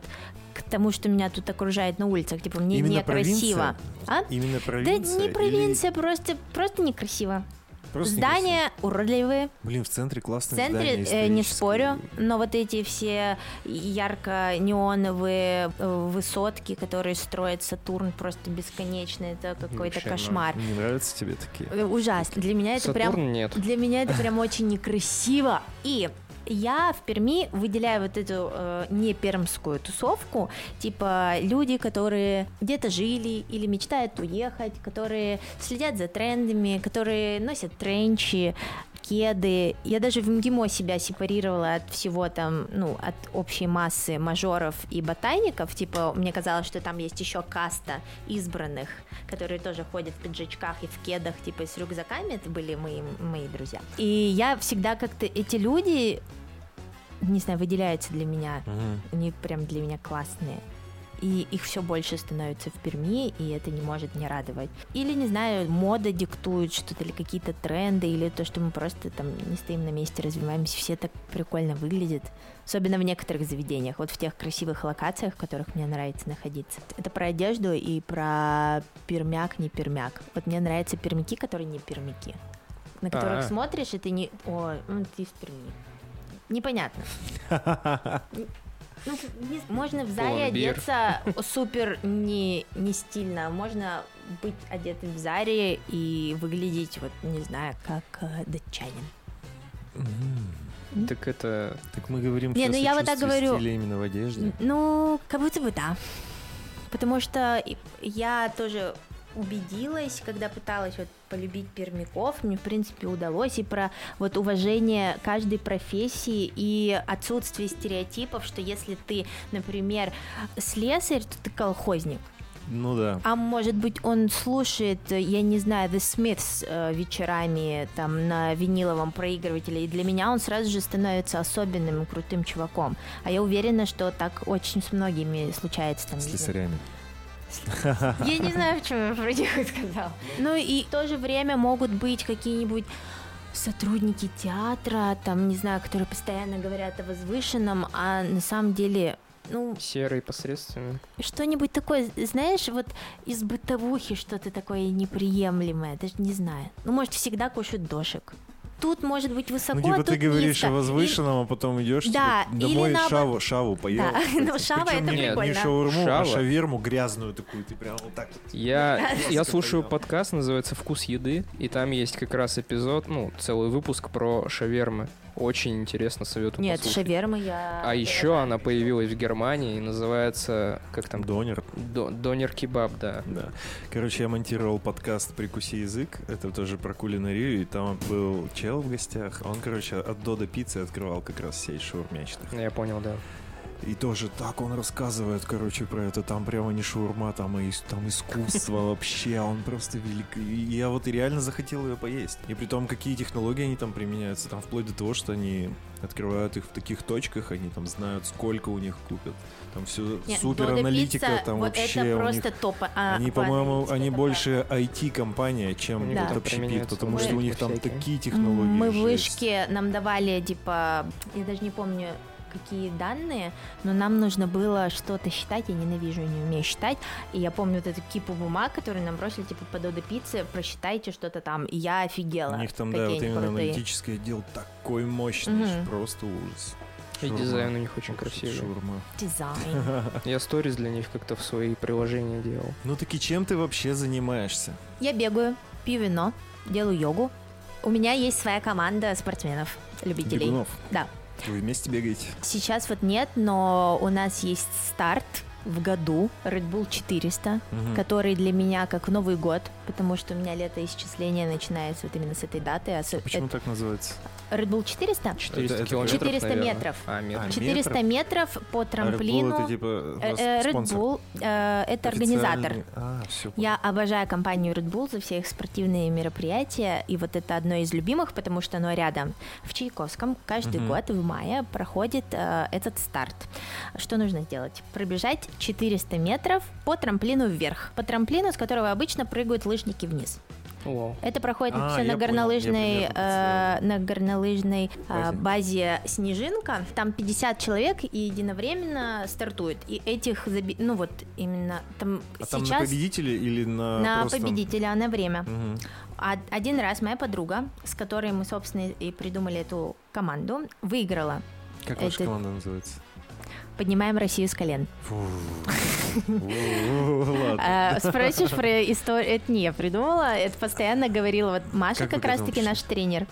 Speaker 1: к тому, что меня тут окружает на улицах, типа мне
Speaker 2: Именно
Speaker 1: некрасиво. А?
Speaker 2: Именно
Speaker 1: Да
Speaker 2: провинция?
Speaker 1: не
Speaker 2: или
Speaker 1: провинция, просто, просто некрасиво.
Speaker 2: просто
Speaker 1: Здания уродливые,
Speaker 2: некрасиво? Блин, в центре
Speaker 1: в
Speaker 2: классное
Speaker 1: центре
Speaker 2: здание
Speaker 1: э, не спорю, но вот эти все ярко-неоновые э, высотки, которые строит Сатурн просто бесконечно, это какой-то
Speaker 3: Вообще, ну,
Speaker 1: кошмар.
Speaker 2: Не нравятся тебе такие?
Speaker 1: Ужасно. Для меня это прям
Speaker 3: Сатурн нет.
Speaker 1: для меня это прям очень некрасиво. И я в Перми выделяю вот эту э, не пермскую тусовку, типа люди, которые где-то жили или мечтают уехать, которые следят за трендами, которые носят тренчи, кеды. Я даже в МГИМО себя сепарировала от всего там, ну, от общей массы мажоров и ботаников. Типа, мне казалось, что там есть еще каста избранных, которые тоже ходят в пиджачках и в кедах, типа, с рюкзаками. Это были мои, мои друзья. И я всегда как-то... Эти люди, не знаю, выделяются для меня.
Speaker 2: Мгм.
Speaker 1: Они прям для меня классные. И их все больше становится в Перми, и это не может не радовать. Или, не знаю, мода диктует что-то, или какие-то тренды, или то, что мы просто там не стоим на месте, развиваемся, все так прикольно выглядит. Особенно в некоторых заведениях, вот в тех красивых локациях, в которых мне нравится находиться. Это про одежду и про пермяк, не пермяк. Вот мне нравятся пермяки, которые не пермяки. На которых
Speaker 3: А.
Speaker 1: смотришь, и ты не... О, ты из Перми. Непонятно. Ну, можно в зале
Speaker 3: Пломбир.
Speaker 1: одеться супер не, не стильно, а можно быть одетым в заре и выглядеть, вот, не знаю, как э, датчанин.
Speaker 2: Мгм.
Speaker 3: Так это...
Speaker 2: Так мы говорим
Speaker 1: Не, ну
Speaker 2: о
Speaker 1: я вот так говорю.
Speaker 2: именно в одежде.
Speaker 1: Ну, как будто бы да. Потому что я тоже убедилась, когда пыталась вот полюбить пермяков, мне в принципе удалось и про вот уважение каждой профессии и отсутствие стереотипов, что если ты, например, слесарь, то ты колхозник.
Speaker 2: Ну да.
Speaker 1: А может быть, он слушает, я не знаю, The Smiths э, вечерами там на виниловом проигрывателе, и для меня он сразу же становится особенным и крутым чуваком. А я уверена, что так очень с многими случается там.
Speaker 2: С
Speaker 1: не знаю. Я не знаю, почему я про них сказал. Ну и в то же время могут быть какие-нибудь сотрудники театра, там, не знаю, которые постоянно говорят о возвышенном, а на самом деле, ну,
Speaker 3: Серый посредственный.
Speaker 1: что-нибудь такое, знаешь, вот из бытовухи что-то такое неприемлемое, даже не знаю. Ну, может, всегда кушают дошек. Тут может быть высоко,
Speaker 2: Ну, типа
Speaker 1: а
Speaker 2: ты
Speaker 1: тут
Speaker 2: говоришь
Speaker 1: низко.
Speaker 2: о возвышенном, а потом идешь
Speaker 1: Да,
Speaker 2: типа,
Speaker 1: или
Speaker 2: домой
Speaker 1: наоборот-
Speaker 2: шаву, шаву поел.
Speaker 1: Да, ну, шава
Speaker 2: Причем
Speaker 1: это
Speaker 2: не,
Speaker 1: прикольно.
Speaker 2: не шаурму, а
Speaker 3: Шава.
Speaker 2: шаверму грязную такую, ты прям вот так вот.
Speaker 3: Я, я слушаю подкаст, называется «Вкус еды», и там есть как раз эпизод, ну, целый выпуск про шавермы. Очень интересно, советую
Speaker 1: Нет,
Speaker 3: послушать.
Speaker 1: шавермы я...
Speaker 3: А еще она появилась в Германии и называется, как там,
Speaker 2: Донер.
Speaker 3: До- донер-кебаб, да.
Speaker 2: Да. Короче, я монтировал подкаст «Прикуси язык». Это тоже про кулинарию. И там был чел в гостях. Он, короче, от Дода Пиццы открывал как раз сеть шаурмячных.
Speaker 3: Я понял, да.
Speaker 2: И тоже так он рассказывает, короче, про это. Там прямо не шаурма, там, и, там искусство вообще. Он просто велик. И я вот и реально захотел ее поесть. И при том, какие технологии они там применяются. Там вплоть до того, что они открывают их в таких точках, они там знают, сколько у них купят. Там все
Speaker 1: Нет,
Speaker 2: супер аналитика,
Speaker 1: Пицца,
Speaker 2: там
Speaker 1: вот
Speaker 2: вообще
Speaker 1: это
Speaker 2: у
Speaker 1: просто
Speaker 2: них...
Speaker 1: топ. а,
Speaker 2: Они,
Speaker 1: по
Speaker 2: по-моему, они
Speaker 1: это
Speaker 2: больше IT-компания, чем
Speaker 1: Да.
Speaker 2: вот общепит, потому что у них там
Speaker 3: всякие.
Speaker 2: такие технологии.
Speaker 1: Мы в
Speaker 2: жесть.
Speaker 1: вышке нам давали, типа, я даже не помню, какие данные, но нам нужно было что-то считать, я ненавижу, не умею считать, и я помню вот эту кипу бумаг, которые нам бросили, типа, по Додо Пицце, просчитайте что-то там, и я офигела.
Speaker 2: У них там, да, вот именно
Speaker 1: крутые.
Speaker 2: аналитический отдел такой мощный,
Speaker 1: Мгм.
Speaker 2: просто ужас.
Speaker 3: И
Speaker 2: Шаурма.
Speaker 3: дизайн у них очень красивый.
Speaker 2: Шаурма.
Speaker 1: Дизайн.
Speaker 3: Я сторис для них как-то в свои приложения делал.
Speaker 2: Ну таки чем ты вообще занимаешься?
Speaker 1: Я бегаю, пью вино, делаю йогу. У меня есть своя команда спортсменов, любителей.
Speaker 2: Бегунов.
Speaker 1: Да.
Speaker 2: Вы вместе бегаете?
Speaker 1: Сейчас вот нет, но у нас есть старт в году Red Bull 400,
Speaker 2: Мгм.
Speaker 1: который для меня как Новый год, потому что у меня летоисчисление начинается вот именно с этой даты. а с-
Speaker 2: Почему
Speaker 1: э,
Speaker 2: так называется?
Speaker 1: Red Bull 400?
Speaker 3: 400
Speaker 2: это
Speaker 3: километров,
Speaker 1: 400
Speaker 3: наверное.
Speaker 1: метров.
Speaker 3: А, метров.
Speaker 2: А,
Speaker 1: 400 метров по
Speaker 2: А Red Bull
Speaker 1: трамплину.
Speaker 2: это типа
Speaker 1: Э, э, Red? Bull э, это организатор.
Speaker 2: А, все.
Speaker 1: Я обожаю компанию Red Bull за все их спортивные мероприятия, и вот это одно из любимых, потому что оно рядом. В Чайковском каждый
Speaker 2: Мгм.
Speaker 1: год в мае проходит э, этот старт. Что нужно сделать? Пробежать 400 метров по трамплину вверх. По трамплину, с которого обычно прыгают лыжники вниз.
Speaker 3: Вау.
Speaker 1: Это проходит
Speaker 2: А,
Speaker 1: все на
Speaker 2: понял,
Speaker 1: горнолыжной,
Speaker 2: примерно
Speaker 1: э, на горнолыжной э,
Speaker 2: Базе.
Speaker 1: Снежинка. Там 50 человек и единовременно стартуют. И этих, заби- ну вот именно там
Speaker 2: А там на
Speaker 1: сейчас
Speaker 2: победителя или на
Speaker 1: на
Speaker 2: просто-
Speaker 1: победителя на время.
Speaker 2: Мгм.
Speaker 1: А- Один раз моя подруга, с которой мы, собственно, и придумали эту команду, выиграла.
Speaker 2: Как ваша
Speaker 1: Это-
Speaker 2: команда называется?
Speaker 1: Поднимаем Россию с колен.
Speaker 2: Фу.
Speaker 1: А, Спросишь про историю? Это не я придумала, это постоянно говорила вот Маша,
Speaker 2: Как
Speaker 1: раз-таки наш тренер.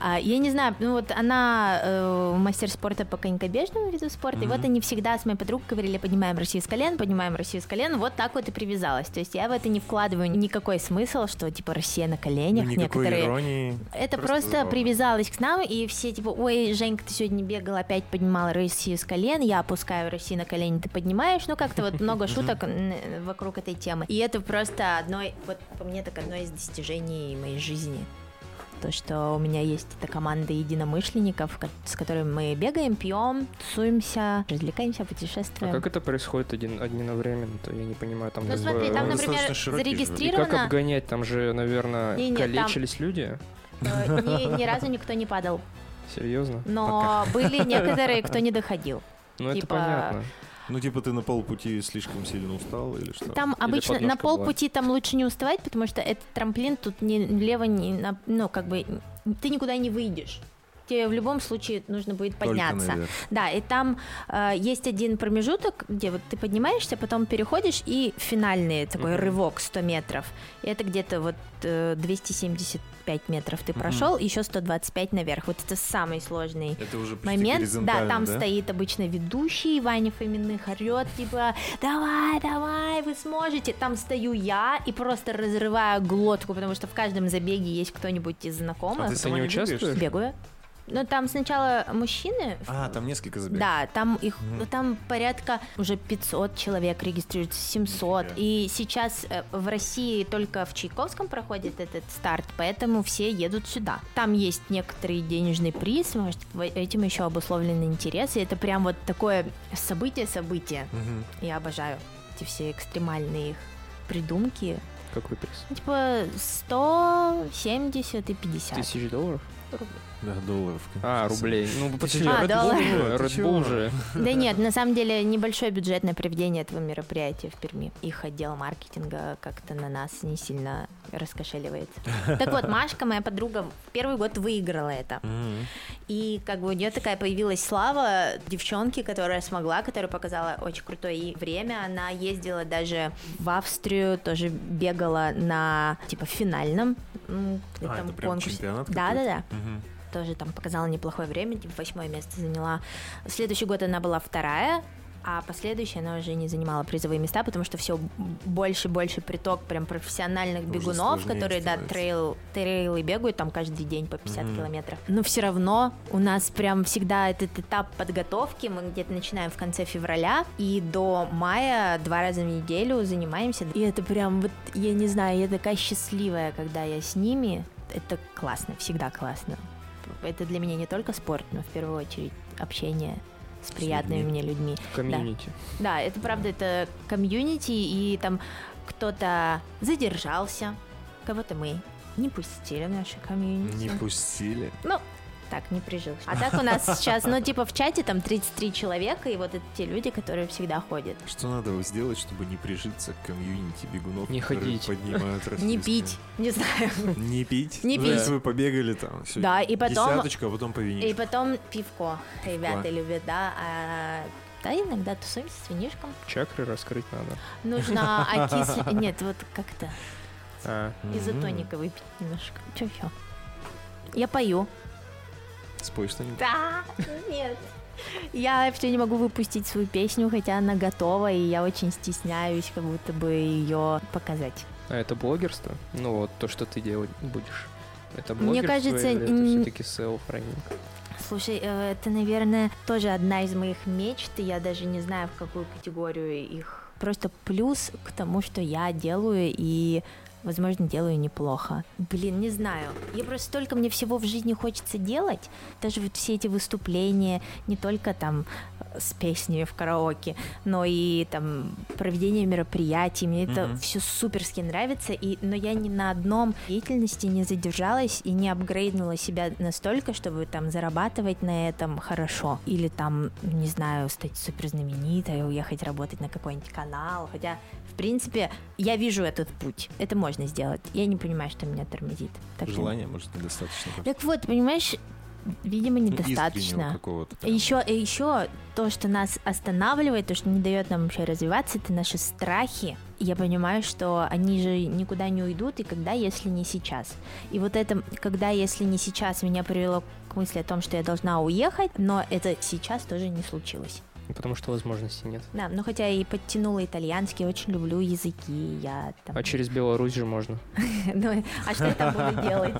Speaker 1: А, Я не знаю, ну вот она э, мастер спорта по конькобежному виду спорта, и вот они всегда с моей подругой говорили, поднимаем Россию с колен, поднимаем Россию с колен, вот так вот и привязалась. То есть я в это не вкладываю никакой смысл, что типа Россия на коленях,
Speaker 2: Никакой
Speaker 1: некоторые...
Speaker 2: иронии.
Speaker 1: Это
Speaker 2: Просто
Speaker 1: привязалось к нам, и все типа, ой, Женька, ты сегодня бегала, опять поднимала Россию с колен, я опускаю Россию на колени, ты поднимаешь, ну как-то вот много шуток н- вокруг этой темы. И это просто одно, вот по мне так одно из достижений моей жизни. То, что у меня есть эта команда единомышленников, ко- с которыми мы бегаем, пьем, тусуемся, развлекаемся,
Speaker 3: А
Speaker 1: путешествуем.
Speaker 3: как это происходит один, одновременно-то? Я не понимаю, там
Speaker 1: Ну
Speaker 3: как
Speaker 1: смотри, там, например,
Speaker 2: же.
Speaker 3: И как
Speaker 1: зарегистрировано...
Speaker 3: обгонять? Там же, наверное,
Speaker 1: Не-не, там-
Speaker 3: калечились люди.
Speaker 1: э, Ни, ни разу никто не падал.
Speaker 3: Серьезно?
Speaker 1: Но были некоторые, кто не доходил.
Speaker 3: Ну, это
Speaker 1: Типа,
Speaker 3: понятно.
Speaker 2: Ну, типа, ты на полпути слишком сильно устал или что?
Speaker 1: Там
Speaker 3: Или
Speaker 1: обычно на
Speaker 3: подножка была.
Speaker 1: полпути там лучше не уставать, потому что этот трамплин тут ни влево, ни на, ну как бы ты никуда не выйдешь. Тебе в любом случае нужно будет
Speaker 2: Только
Speaker 1: подняться.
Speaker 2: наверх.
Speaker 1: Да, и там э, есть один промежуток, где вот ты поднимаешься, потом переходишь, и финальный такой
Speaker 2: Мгм.
Speaker 1: рывок 100 метров. И это где-то вот э, 275 метров ты
Speaker 2: Мгм.
Speaker 1: прошел, еще 125 наверх. Вот это самый сложный
Speaker 2: Это уже почти
Speaker 1: момент. Да, там
Speaker 2: да?
Speaker 1: стоит обычно ведущий, Ваня Фоминых орет, типа, давай, давай, вы сможете. Там стою я и просто разрываю глотку, потому что в каждом забеге есть кто-нибудь из знакомых.
Speaker 2: А ты сама
Speaker 3: не участвуешь?
Speaker 1: Бегаю. Ну, там сначала мужчины.
Speaker 2: А, там несколько забегов.
Speaker 1: Да, там их,
Speaker 2: Мгм.
Speaker 1: ну, там порядка уже 500 человек регистрируется, 700.
Speaker 2: Нифига.
Speaker 1: И сейчас э, в России только в Чайковском проходит этот старт, поэтому все едут сюда. Там есть некоторый денежный приз, может, этим еще обусловлены интересы. Это прям вот такое событие-событие.
Speaker 2: Мгм.
Speaker 1: Я обожаю эти все экстремальные их придумки.
Speaker 3: Какой приз?
Speaker 1: Ну, Типа 170 и 50.
Speaker 3: Тысяч долларов?
Speaker 2: Да, долларов.
Speaker 3: А, рублей. Ну, подожди,
Speaker 1: А,
Speaker 3: Red. Bull же.
Speaker 1: Да нет, на самом деле небольшое бюджетное проведение этого мероприятия в Перми. Их отдел маркетинга как-то на нас не сильно раскошеливается. Так вот, Машка, моя подруга, первый год выиграла это. И как бы у нее такая появилась слава девчонки, которая смогла, которая показала очень крутое и время. Она ездила даже в Австрию, тоже бегала на типа финальном
Speaker 2: А,
Speaker 1: этом
Speaker 2: это прям
Speaker 1: конкурсе.
Speaker 2: чемпионат
Speaker 1: Да, да,
Speaker 2: какой-то?
Speaker 1: да
Speaker 2: Мгм.
Speaker 1: Тоже там показала неплохое время, типа восьмое место заняла. Следующий год она была вторая, а последующая она уже не занимала призовые места, потому что все больше и больше приток прям профессиональных
Speaker 2: Уже
Speaker 1: бегунов, которые, да, трейл, трейлы бегают там каждый день по 50
Speaker 2: Мгм.
Speaker 1: километров. Но все равно у нас прям всегда этот этап подготовки, мы где-то начинаем в конце февраля, и до мая два раза в неделю занимаемся. И это прям вот, я не знаю, я такая счастливая, когда я с ними. Это классно, всегда классно. Это для меня не только спорт, но в первую очередь общение с приятными
Speaker 2: людьми.
Speaker 1: мне людьми.
Speaker 3: Комьюнити.
Speaker 1: Да, это правда, это комьюнити, и там кто-то задержался, кого-то мы не пустили в наше комьюнити.
Speaker 2: Не пустили.
Speaker 1: Ну, так, не прижился. А так у нас сейчас, ну, типа в чате там 33 человека, и вот это те люди, которые всегда ходят.
Speaker 2: Что надо сделать, чтобы не прижиться к комьюнити бегунов,
Speaker 3: Не ходить.
Speaker 2: поднимают
Speaker 1: Не
Speaker 2: расписки?
Speaker 1: пить, не знаю.
Speaker 2: Не пить?
Speaker 1: Не
Speaker 2: Ну,
Speaker 1: пить.
Speaker 2: Если вы побегали там,
Speaker 1: Да, и потом-
Speaker 2: Десяточку, а потом по
Speaker 1: И потом пивко. Ребята любят, да. а, Да, иногда тусуемся с винишком.
Speaker 3: Чакры раскрыть надо.
Speaker 1: Нужно окислить... Нет, вот как-то
Speaker 3: А,
Speaker 1: изотоника выпить немножко. Че еще? Я пою.
Speaker 2: Спой что-нибудь.
Speaker 1: Да, нет. Я все не могу выпустить свою песню, хотя она готова, и я очень стесняюсь, как будто бы ее показать.
Speaker 3: а это блогерство? Ну вот, то, что ты делать будешь. Это
Speaker 1: Мне
Speaker 3: блогерство
Speaker 1: кажется,
Speaker 3: или это все-таки селф-рейнинг?
Speaker 1: Слушай, э, это, наверное, тоже одна из моих мечт, и я даже не знаю, в какую категорию их. Просто плюс к тому, что я делаю, и, возможно, делаю неплохо. Блин, не знаю. Я просто столько мне всего в жизни хочется делать. Даже вот все эти выступления, не только там э, с песней в караоке, но и там проведение мероприятий. Мне это
Speaker 2: Мгм.
Speaker 1: все суперски нравится, и, но я ни на одном деятельности не задержалась и не апгрейднула себя настолько, чтобы там зарабатывать на этом хорошо. Или там, не знаю, стать супер знаменитой, уехать работать на какой-нибудь канал. Хотя, в принципе, я вижу этот путь. Это можно сделать. Я не понимаю, что меня тормозит. Так что-
Speaker 2: Желания, может, недостаточно.
Speaker 1: Так вот, понимаешь, видимо,
Speaker 2: Ну,
Speaker 1: недостаточно. И еще, и еще то, что нас останавливает, то, что не дает нам вообще развиваться, это наши страхи. Я понимаю, что они же никуда не уйдут, и когда, если не сейчас. И вот это, когда, если не сейчас, меня привело к мысли о том, что я должна уехать, но это сейчас тоже не случилось.
Speaker 3: Потому что возможностей нет.
Speaker 1: Да, ну хотя и подтянула итальянский, очень люблю языки, я там...
Speaker 3: А через Беларусь же можно.
Speaker 1: Ну, а что я там буду делать?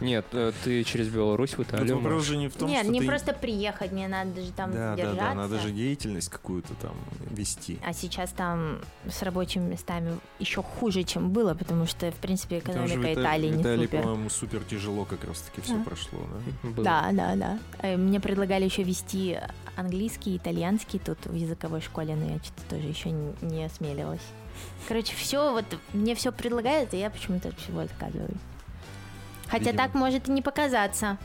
Speaker 3: Нет, э, ты через Беларусь в Италию
Speaker 2: вопрос же не в том,
Speaker 1: Нет, не просто приехать, мне надо же там
Speaker 2: Да, да,
Speaker 1: держаться.
Speaker 2: да, надо же деятельность какую-то там вести.
Speaker 1: А сейчас там с рабочими местами еще хуже, чем было, потому что, в принципе, экономика
Speaker 2: в Ита-
Speaker 1: Италии
Speaker 2: в
Speaker 1: не
Speaker 2: Италии,
Speaker 1: супер.
Speaker 2: по-моему, супер тяжело как раз-таки все
Speaker 1: Да.
Speaker 2: прошло, да?
Speaker 1: Да, да, да. Э, Мне предлагали еще вести английский, итальянский тут в языковой школе, но я что-то тоже еще не осмелилась. Короче, все вот мне все предлагают, и я почему-то от всего отказываюсь. Хотя
Speaker 2: Видимо.
Speaker 1: так может и не показаться,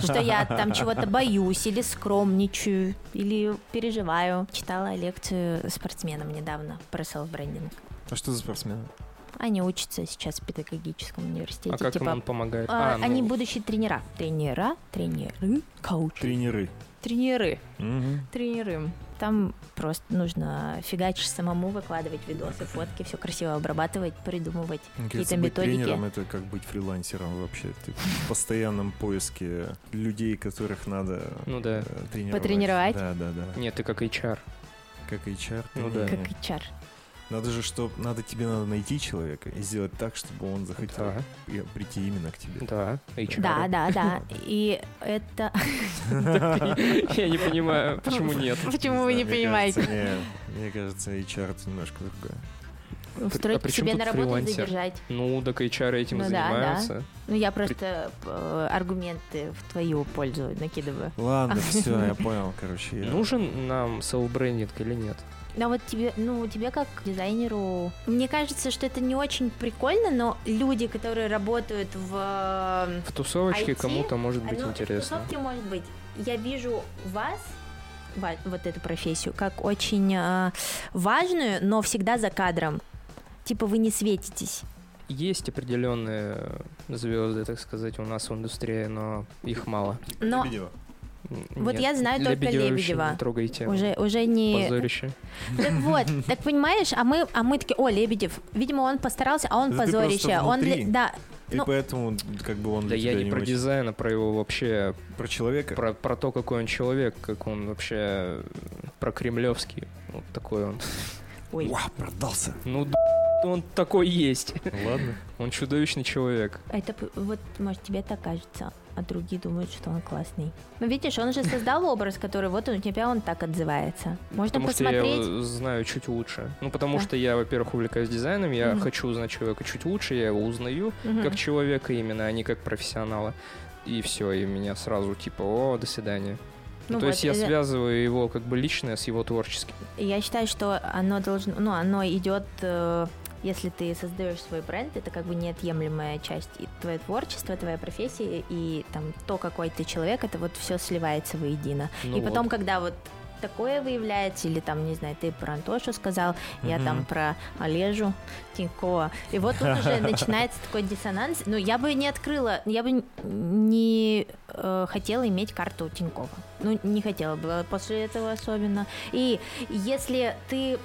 Speaker 1: что я там чего-то боюсь или скромничаю, или переживаю. Читала лекцию спортсменам недавно про селф-брендинг.
Speaker 2: А что за спортсмены?
Speaker 1: Они учатся сейчас в педагогическом университете.
Speaker 3: А как им
Speaker 1: типа,
Speaker 3: он помогает?
Speaker 1: а,
Speaker 3: А, ну,
Speaker 1: Они будущие тренера. Тренера, тренеры, коучи.
Speaker 2: Тренеры.
Speaker 1: Тренеры,
Speaker 2: Мгм.
Speaker 1: тренеры. Там просто нужно фигачить самому, выкладывать видосы, фотки, все красиво обрабатывать, придумывать
Speaker 2: Мне
Speaker 1: какие-то
Speaker 2: кажется, быть
Speaker 1: методики.
Speaker 2: тренером это как быть фрилансером вообще. Ты в постоянном поиске людей, которых надо
Speaker 3: Ну да.
Speaker 2: э, тренировать.
Speaker 1: Потренировать?
Speaker 2: Да, да, да.
Speaker 3: Нет, ты как HR.
Speaker 2: Как HR.
Speaker 3: Ну да.
Speaker 1: Как HR.
Speaker 2: Надо же, что надо тебе надо найти человека и сделать так, чтобы он захотел
Speaker 3: Да,
Speaker 2: при- прийти именно к тебе.
Speaker 3: да, HR.
Speaker 1: Да, да, да. И это...
Speaker 3: Я не понимаю, почему нет.
Speaker 1: Почему вы не понимаете?
Speaker 2: Мне кажется, HR это немножко другое.
Speaker 1: Устроить
Speaker 3: а при чем
Speaker 1: себе на работу и
Speaker 3: фрилансер?
Speaker 1: задержать.
Speaker 3: Ну, так HR этим
Speaker 1: Ну да,
Speaker 3: занимаются.
Speaker 1: Ну, я просто э, аргументы в твою пользу накидываю.
Speaker 2: Ладно, все, я понял, короче.
Speaker 3: Нужен нам селф-брендинг или нет?
Speaker 1: Но вот тебе, ну, тебе как дизайнеру... Мне кажется, что это не очень прикольно, но люди, которые работают в...
Speaker 3: В тусовочке
Speaker 1: IT?
Speaker 3: кому-то может быть
Speaker 1: ну, В
Speaker 3: интересно.
Speaker 1: тусовке, может быть. Я вижу вас, ва- вот эту профессию, как очень э, важную, но всегда за кадром. Типа вы не светитесь.
Speaker 3: Есть определенные звезды, так сказать, у нас в индустрии, но их мало.
Speaker 1: Но
Speaker 2: Лебедева.
Speaker 1: Вот
Speaker 3: нет,
Speaker 1: я знаю только
Speaker 3: Лебедева. Не трогайте.
Speaker 1: уже, уже не...
Speaker 3: Позорище.
Speaker 1: Так вот, так понимаешь, а мы, а мы такие, о, Лебедев, видимо, он постарался, а он
Speaker 2: Да ты
Speaker 1: позорище. Он, да,
Speaker 2: И
Speaker 1: Ну-
Speaker 2: поэтому, как бы он
Speaker 3: Да
Speaker 2: для
Speaker 3: я
Speaker 2: тебя
Speaker 3: не про
Speaker 2: очень-
Speaker 3: дизайн, а про его вообще,
Speaker 2: Про человека?
Speaker 3: про, про то, какой он человек, как он вообще про кремлевский. Вот такой он.
Speaker 1: Ой.
Speaker 2: Уа, продался.
Speaker 3: Ну, он такой есть.
Speaker 2: Ладно.
Speaker 3: Он чудовищный человек.
Speaker 1: А Это вот, может, тебе так кажется, а другие думают, что он классный. Ну, видишь, он же создал образ, который вот он, у тебя он так отзывается. Можно
Speaker 3: Потому что я
Speaker 1: посмотреть.
Speaker 3: его знаю чуть лучше. Ну, потому
Speaker 1: Да.
Speaker 3: что я, во-первых, увлекаюсь дизайном, я
Speaker 1: Мгм.
Speaker 3: хочу узнать человека чуть лучше, я его узнаю
Speaker 1: Мгм.
Speaker 3: как человека именно, а не как профессионала. И все, и меня сразу типа, о, до свидания.
Speaker 1: Ну
Speaker 3: То
Speaker 1: вот,
Speaker 3: есть я
Speaker 1: это-
Speaker 3: связываю его как бы личное с его творческим.
Speaker 1: Я считаю, что оно должно, ну, оно идет, э, если ты создаешь свой бренд, это как бы неотъемлемая часть и твоего творчества, твоя профессия и там то, какой ты человек, это вот все сливается воедино.
Speaker 3: Ну
Speaker 1: и потом,
Speaker 3: вот.
Speaker 1: когда вот такое выявляется, или там, не знаю, ты про Антошу сказал, я
Speaker 2: Мгм.
Speaker 1: там про Олежу Тинькова, и вот тут уже начинается такой диссонанс. Ну, я бы не открыла, я бы не э, хотела иметь карту Тинькова. Ну, не хотела бы после этого особенно. И если ты...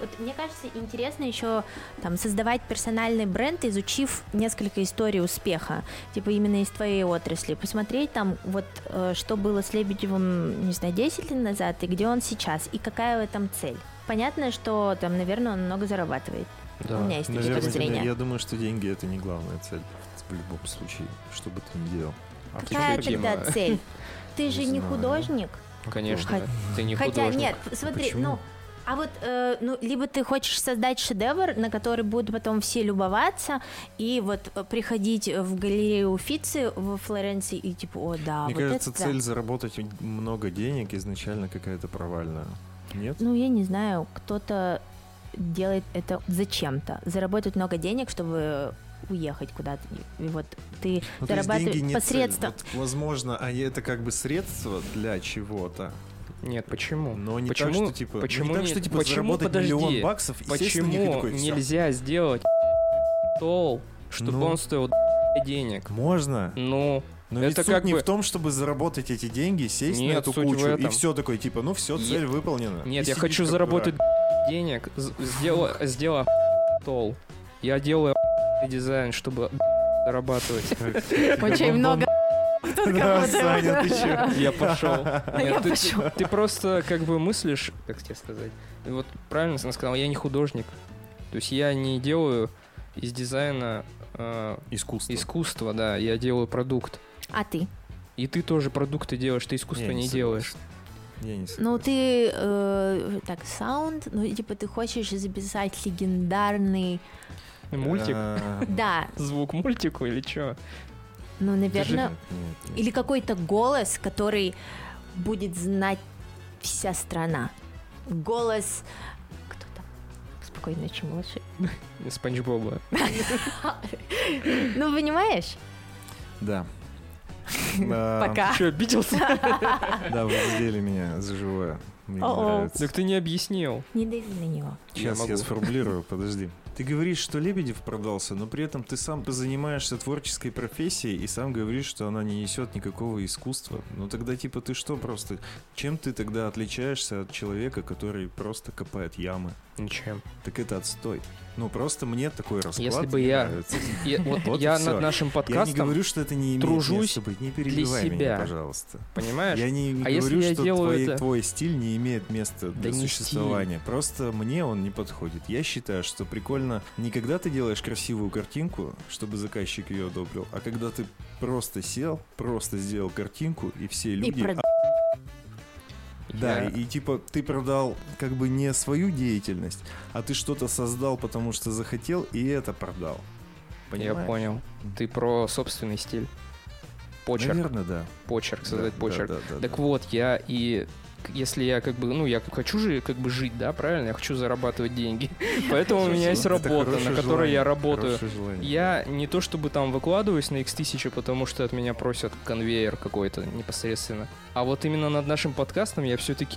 Speaker 1: Вот мне кажется, интересно еще там создавать персональный бренд, изучив несколько историй успеха, типа именно из твоей отрасли, посмотреть там вот э, что было с Лебедевым, не знаю, 10 лет назад и где он сейчас и какая в этом цель. Понятно, что там, наверное, он много зарабатывает.
Speaker 3: Да.
Speaker 1: У меня есть такие
Speaker 2: Наверное,
Speaker 1: точки зрения.
Speaker 2: я думаю, что деньги это не главная цель в любом случае, что бы ты ни делал. А
Speaker 1: Какая тогда цель? Ты же
Speaker 2: Не
Speaker 1: художник.
Speaker 3: Конечно,
Speaker 1: Хотя-
Speaker 3: ты не
Speaker 1: Хотя
Speaker 3: художник.
Speaker 1: нет, смотри,
Speaker 2: Почему?
Speaker 1: ну, а вот, э, ну, либо ты хочешь создать шедевр, на который будут потом все любоваться, и вот э, приходить в галерею Уфицы в Флоренции и типа, о, да,
Speaker 2: Мне
Speaker 1: вот
Speaker 2: кажется,
Speaker 1: это да».
Speaker 2: цель заработать много денег изначально какая-то провальная. Нет?
Speaker 1: Ну, я не знаю, кто-то делает это зачем-то. Заработать много денег, чтобы уехать куда-то. И вот ты
Speaker 2: Ну,
Speaker 1: зарабатываешь посредством.
Speaker 2: Вот, возможно, а это как бы средство для чего-то.
Speaker 3: Нет, почему?
Speaker 2: Но не
Speaker 3: почему,
Speaker 2: так, что типа,
Speaker 3: почему
Speaker 2: не так, что типа
Speaker 3: почему,
Speaker 2: заработать
Speaker 3: подожди,
Speaker 2: миллион баксов, естественно,
Speaker 3: Почему
Speaker 2: такой,
Speaker 3: нельзя сделать стол, чтобы
Speaker 2: Ну.
Speaker 3: он стоил денег?
Speaker 2: Можно.
Speaker 3: Ну,
Speaker 2: Но ведь
Speaker 3: Это
Speaker 2: суть
Speaker 3: как
Speaker 2: не
Speaker 3: бы-
Speaker 2: в том, чтобы заработать эти деньги, сесть на
Speaker 3: Нет,
Speaker 2: эту
Speaker 3: суть в
Speaker 2: кучу и все такое, типа, ну все, цель выполнена.
Speaker 3: нет,
Speaker 2: И
Speaker 3: я хочу заработать
Speaker 2: дурак.
Speaker 3: денег, сделай, сделай стол. Я делаю дизайн, чтобы зарабатывать.
Speaker 1: Очень много.
Speaker 2: Да, Саня, ты чё?
Speaker 3: Я пошел.
Speaker 1: Я
Speaker 3: ты,
Speaker 1: пошел.
Speaker 3: ты просто как бы мыслишь, как тебе сказать. Вот правильно она сказала, я не художник. То есть я не делаю из дизайна э,
Speaker 2: Искусство.
Speaker 3: искусство, да, я делаю продукт.
Speaker 1: А ты?
Speaker 3: И ты тоже продукты делаешь, ты искусство не, делаешь.
Speaker 2: Я не
Speaker 1: Ну,
Speaker 2: согласен.
Speaker 1: ты, э, так, саунд, ну, типа, ты хочешь записать легендарный...
Speaker 3: Мультик,
Speaker 2: А,
Speaker 1: Да,
Speaker 3: звук мультику или что?
Speaker 1: Ну, наверное... Или какой-то голос, который будет знать вся страна. Голос... Кто там? Спокойно, ночи, малыши.
Speaker 3: Спанч Боба.
Speaker 1: Ну, понимаешь?
Speaker 2: Да.
Speaker 1: Пока.
Speaker 3: Че, обиделся?
Speaker 2: Да, вы задели меня за живое. Мне не
Speaker 1: О-о.
Speaker 2: нравится.
Speaker 3: Так ты не объяснил.
Speaker 1: Не дави на него.
Speaker 2: Сейчас я, сформулирую, подожди. Ты говоришь, что Лебедев продался, но при этом ты сам занимаешься творческой профессией и сам говоришь, что она не несет никакого искусства. Ну тогда типа ты что просто? Чем ты тогда отличаешься от человека, который просто копает ямы?
Speaker 3: Ничем.
Speaker 2: Так это отстой. Ну просто мне такой расклад
Speaker 3: Если бы
Speaker 2: не
Speaker 3: я-
Speaker 2: нравится.
Speaker 3: И вот
Speaker 2: Вот и
Speaker 3: я над нашим
Speaker 2: Я не
Speaker 3: подкастом,
Speaker 2: говорю, что это не имеет
Speaker 3: тружусь
Speaker 2: места быть. Не перебивай
Speaker 3: для себя.
Speaker 2: меня, пожалуйста.
Speaker 3: понимаешь?
Speaker 2: Я не, не
Speaker 3: А если
Speaker 2: говорю,
Speaker 3: я
Speaker 2: что
Speaker 3: делаю
Speaker 2: твой,
Speaker 3: это-
Speaker 2: твой стиль не имеет места для
Speaker 3: не
Speaker 2: существования. Просто мне он не подходит. Я считаю, что прикольно не когда ты делаешь красивую картинку, чтобы заказчик ее одобрил, а когда ты просто сел, просто сделал картинку, и все люди...
Speaker 1: прод-
Speaker 2: а- Да,
Speaker 3: Я-
Speaker 2: и, и типа ты продал как бы не свою деятельность, а ты что-то создал, потому что захотел, и это продал.
Speaker 3: Я
Speaker 2: Понимаешь?
Speaker 3: понял. Ты про собственный стиль. Почерк.
Speaker 2: Наверное, да.
Speaker 3: Почерк, создать
Speaker 2: Да,
Speaker 3: почерк.
Speaker 2: да, да, да,
Speaker 3: Так
Speaker 2: да.
Speaker 3: вот, я и если я как бы, ну, я хочу же как бы жить, да, правильно? Я хочу зарабатывать деньги. Поэтому у меня есть работа, на которой я работаю.
Speaker 2: желание.
Speaker 3: Я не то чтобы там выкладываюсь на X1000, потому что от меня просят конвейер какой-то непосредственно. А вот именно над нашим подкастом я все-таки...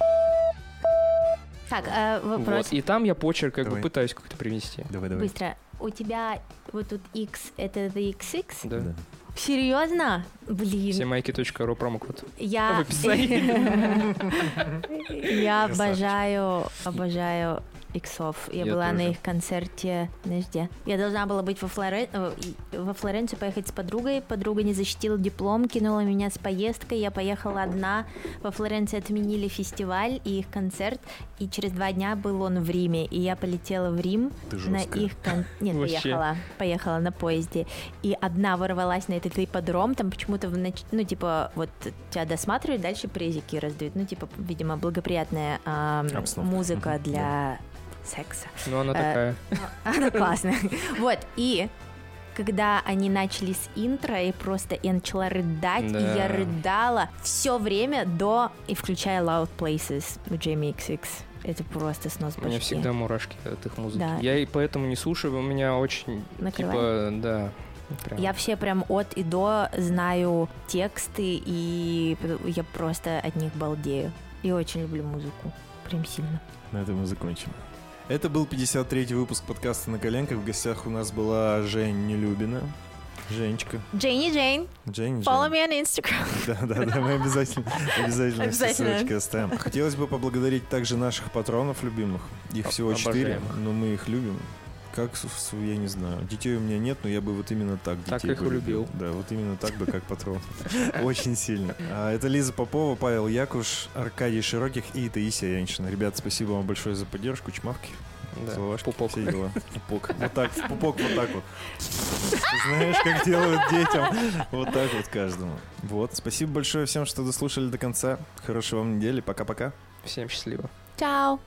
Speaker 1: Так, а, вопрос.
Speaker 3: Вот, и там я почерк как
Speaker 2: Давай.
Speaker 3: бы пытаюсь как-то привнести.
Speaker 2: Давай, давай.
Speaker 1: Быстро. У тебя вот тут X, это the XX?
Speaker 3: Да.
Speaker 2: Да.
Speaker 1: Серьезно? Блин.
Speaker 3: Всемайки.ру промокод.
Speaker 1: Я...
Speaker 3: В описании.
Speaker 1: Я обожаю, обожаю иксов. Я,
Speaker 3: Я
Speaker 1: была на
Speaker 3: тоже.
Speaker 1: их концерте, подожди. Я должна была быть во, Флоре... э, во Флоренцию поехать с подругой. Подруга не защитила диплом, кинула меня с поездкой. Я поехала одна. Во Флоренции отменили фестиваль и их концерт. И через два дня был он в Риме. И я полетела в Рим
Speaker 2: Ты
Speaker 1: на
Speaker 2: жесткая.
Speaker 1: их кон... Нет,
Speaker 3: Вообще.
Speaker 1: поехала. Поехала на поезде. И одна ворвалась на этот ипподром. Там почему-то, в нач- ну, типа, вот тебя досматривают, дальше презики раздают. Ну, типа, видимо, благоприятная
Speaker 2: Обстановка.
Speaker 1: музыка для секса.
Speaker 3: Ну, она
Speaker 1: Э,
Speaker 3: такая.
Speaker 1: Она классная. Вот, и когда они начали с интро, и просто я начала рыдать, и
Speaker 3: Да.
Speaker 1: я рыдала все время до и включая Loud Places Джейми XX. Это просто снос
Speaker 3: У меня
Speaker 1: башки.
Speaker 3: всегда мурашки от их музыки.
Speaker 1: Да.
Speaker 3: Я и поэтому не слушаю, у меня очень,
Speaker 1: Накрывает?
Speaker 3: типа, да. прям.
Speaker 1: Я все прям от и до знаю тексты, и я просто от них балдею. И очень люблю музыку. Прям сильно.
Speaker 2: На этом мы закончим. Это был 53-й выпуск подкаста «На коленках». В гостях у нас была Жень Нелюбина. Женечка.
Speaker 1: Джейни Джейн,
Speaker 2: Жень,
Speaker 1: follow me on Instagram.
Speaker 2: Да, да, да, мы обязательно, обязательно, все
Speaker 1: Обязательно.
Speaker 2: ссылочки оставим. Хотелось бы поблагодарить также наших патронов любимых. Их всего четыре, но мы их любим. Как, я не знаю, детей у меня нет, но я бы вот именно так детей
Speaker 3: Так их
Speaker 2: бы
Speaker 3: улюбил.
Speaker 2: Да, вот именно так бы, как патрон. Очень сильно. А, Это Лиза Попова, Павел Якуш, Аркадий Широких и Таисия Яньшина. Ребят, спасибо вам большое за поддержку. Чмавки,
Speaker 3: Да,
Speaker 2: словашки,
Speaker 3: пупок.
Speaker 2: все дела. Пупок. Вот так, в пупок вот так вот. Ты знаешь, как делают детям. Вот так вот каждому. Вот. Спасибо большое всем, что дослушали до конца. Хорошей вам недели. Пока-пока.
Speaker 3: Всем счастливо.
Speaker 1: Ciao.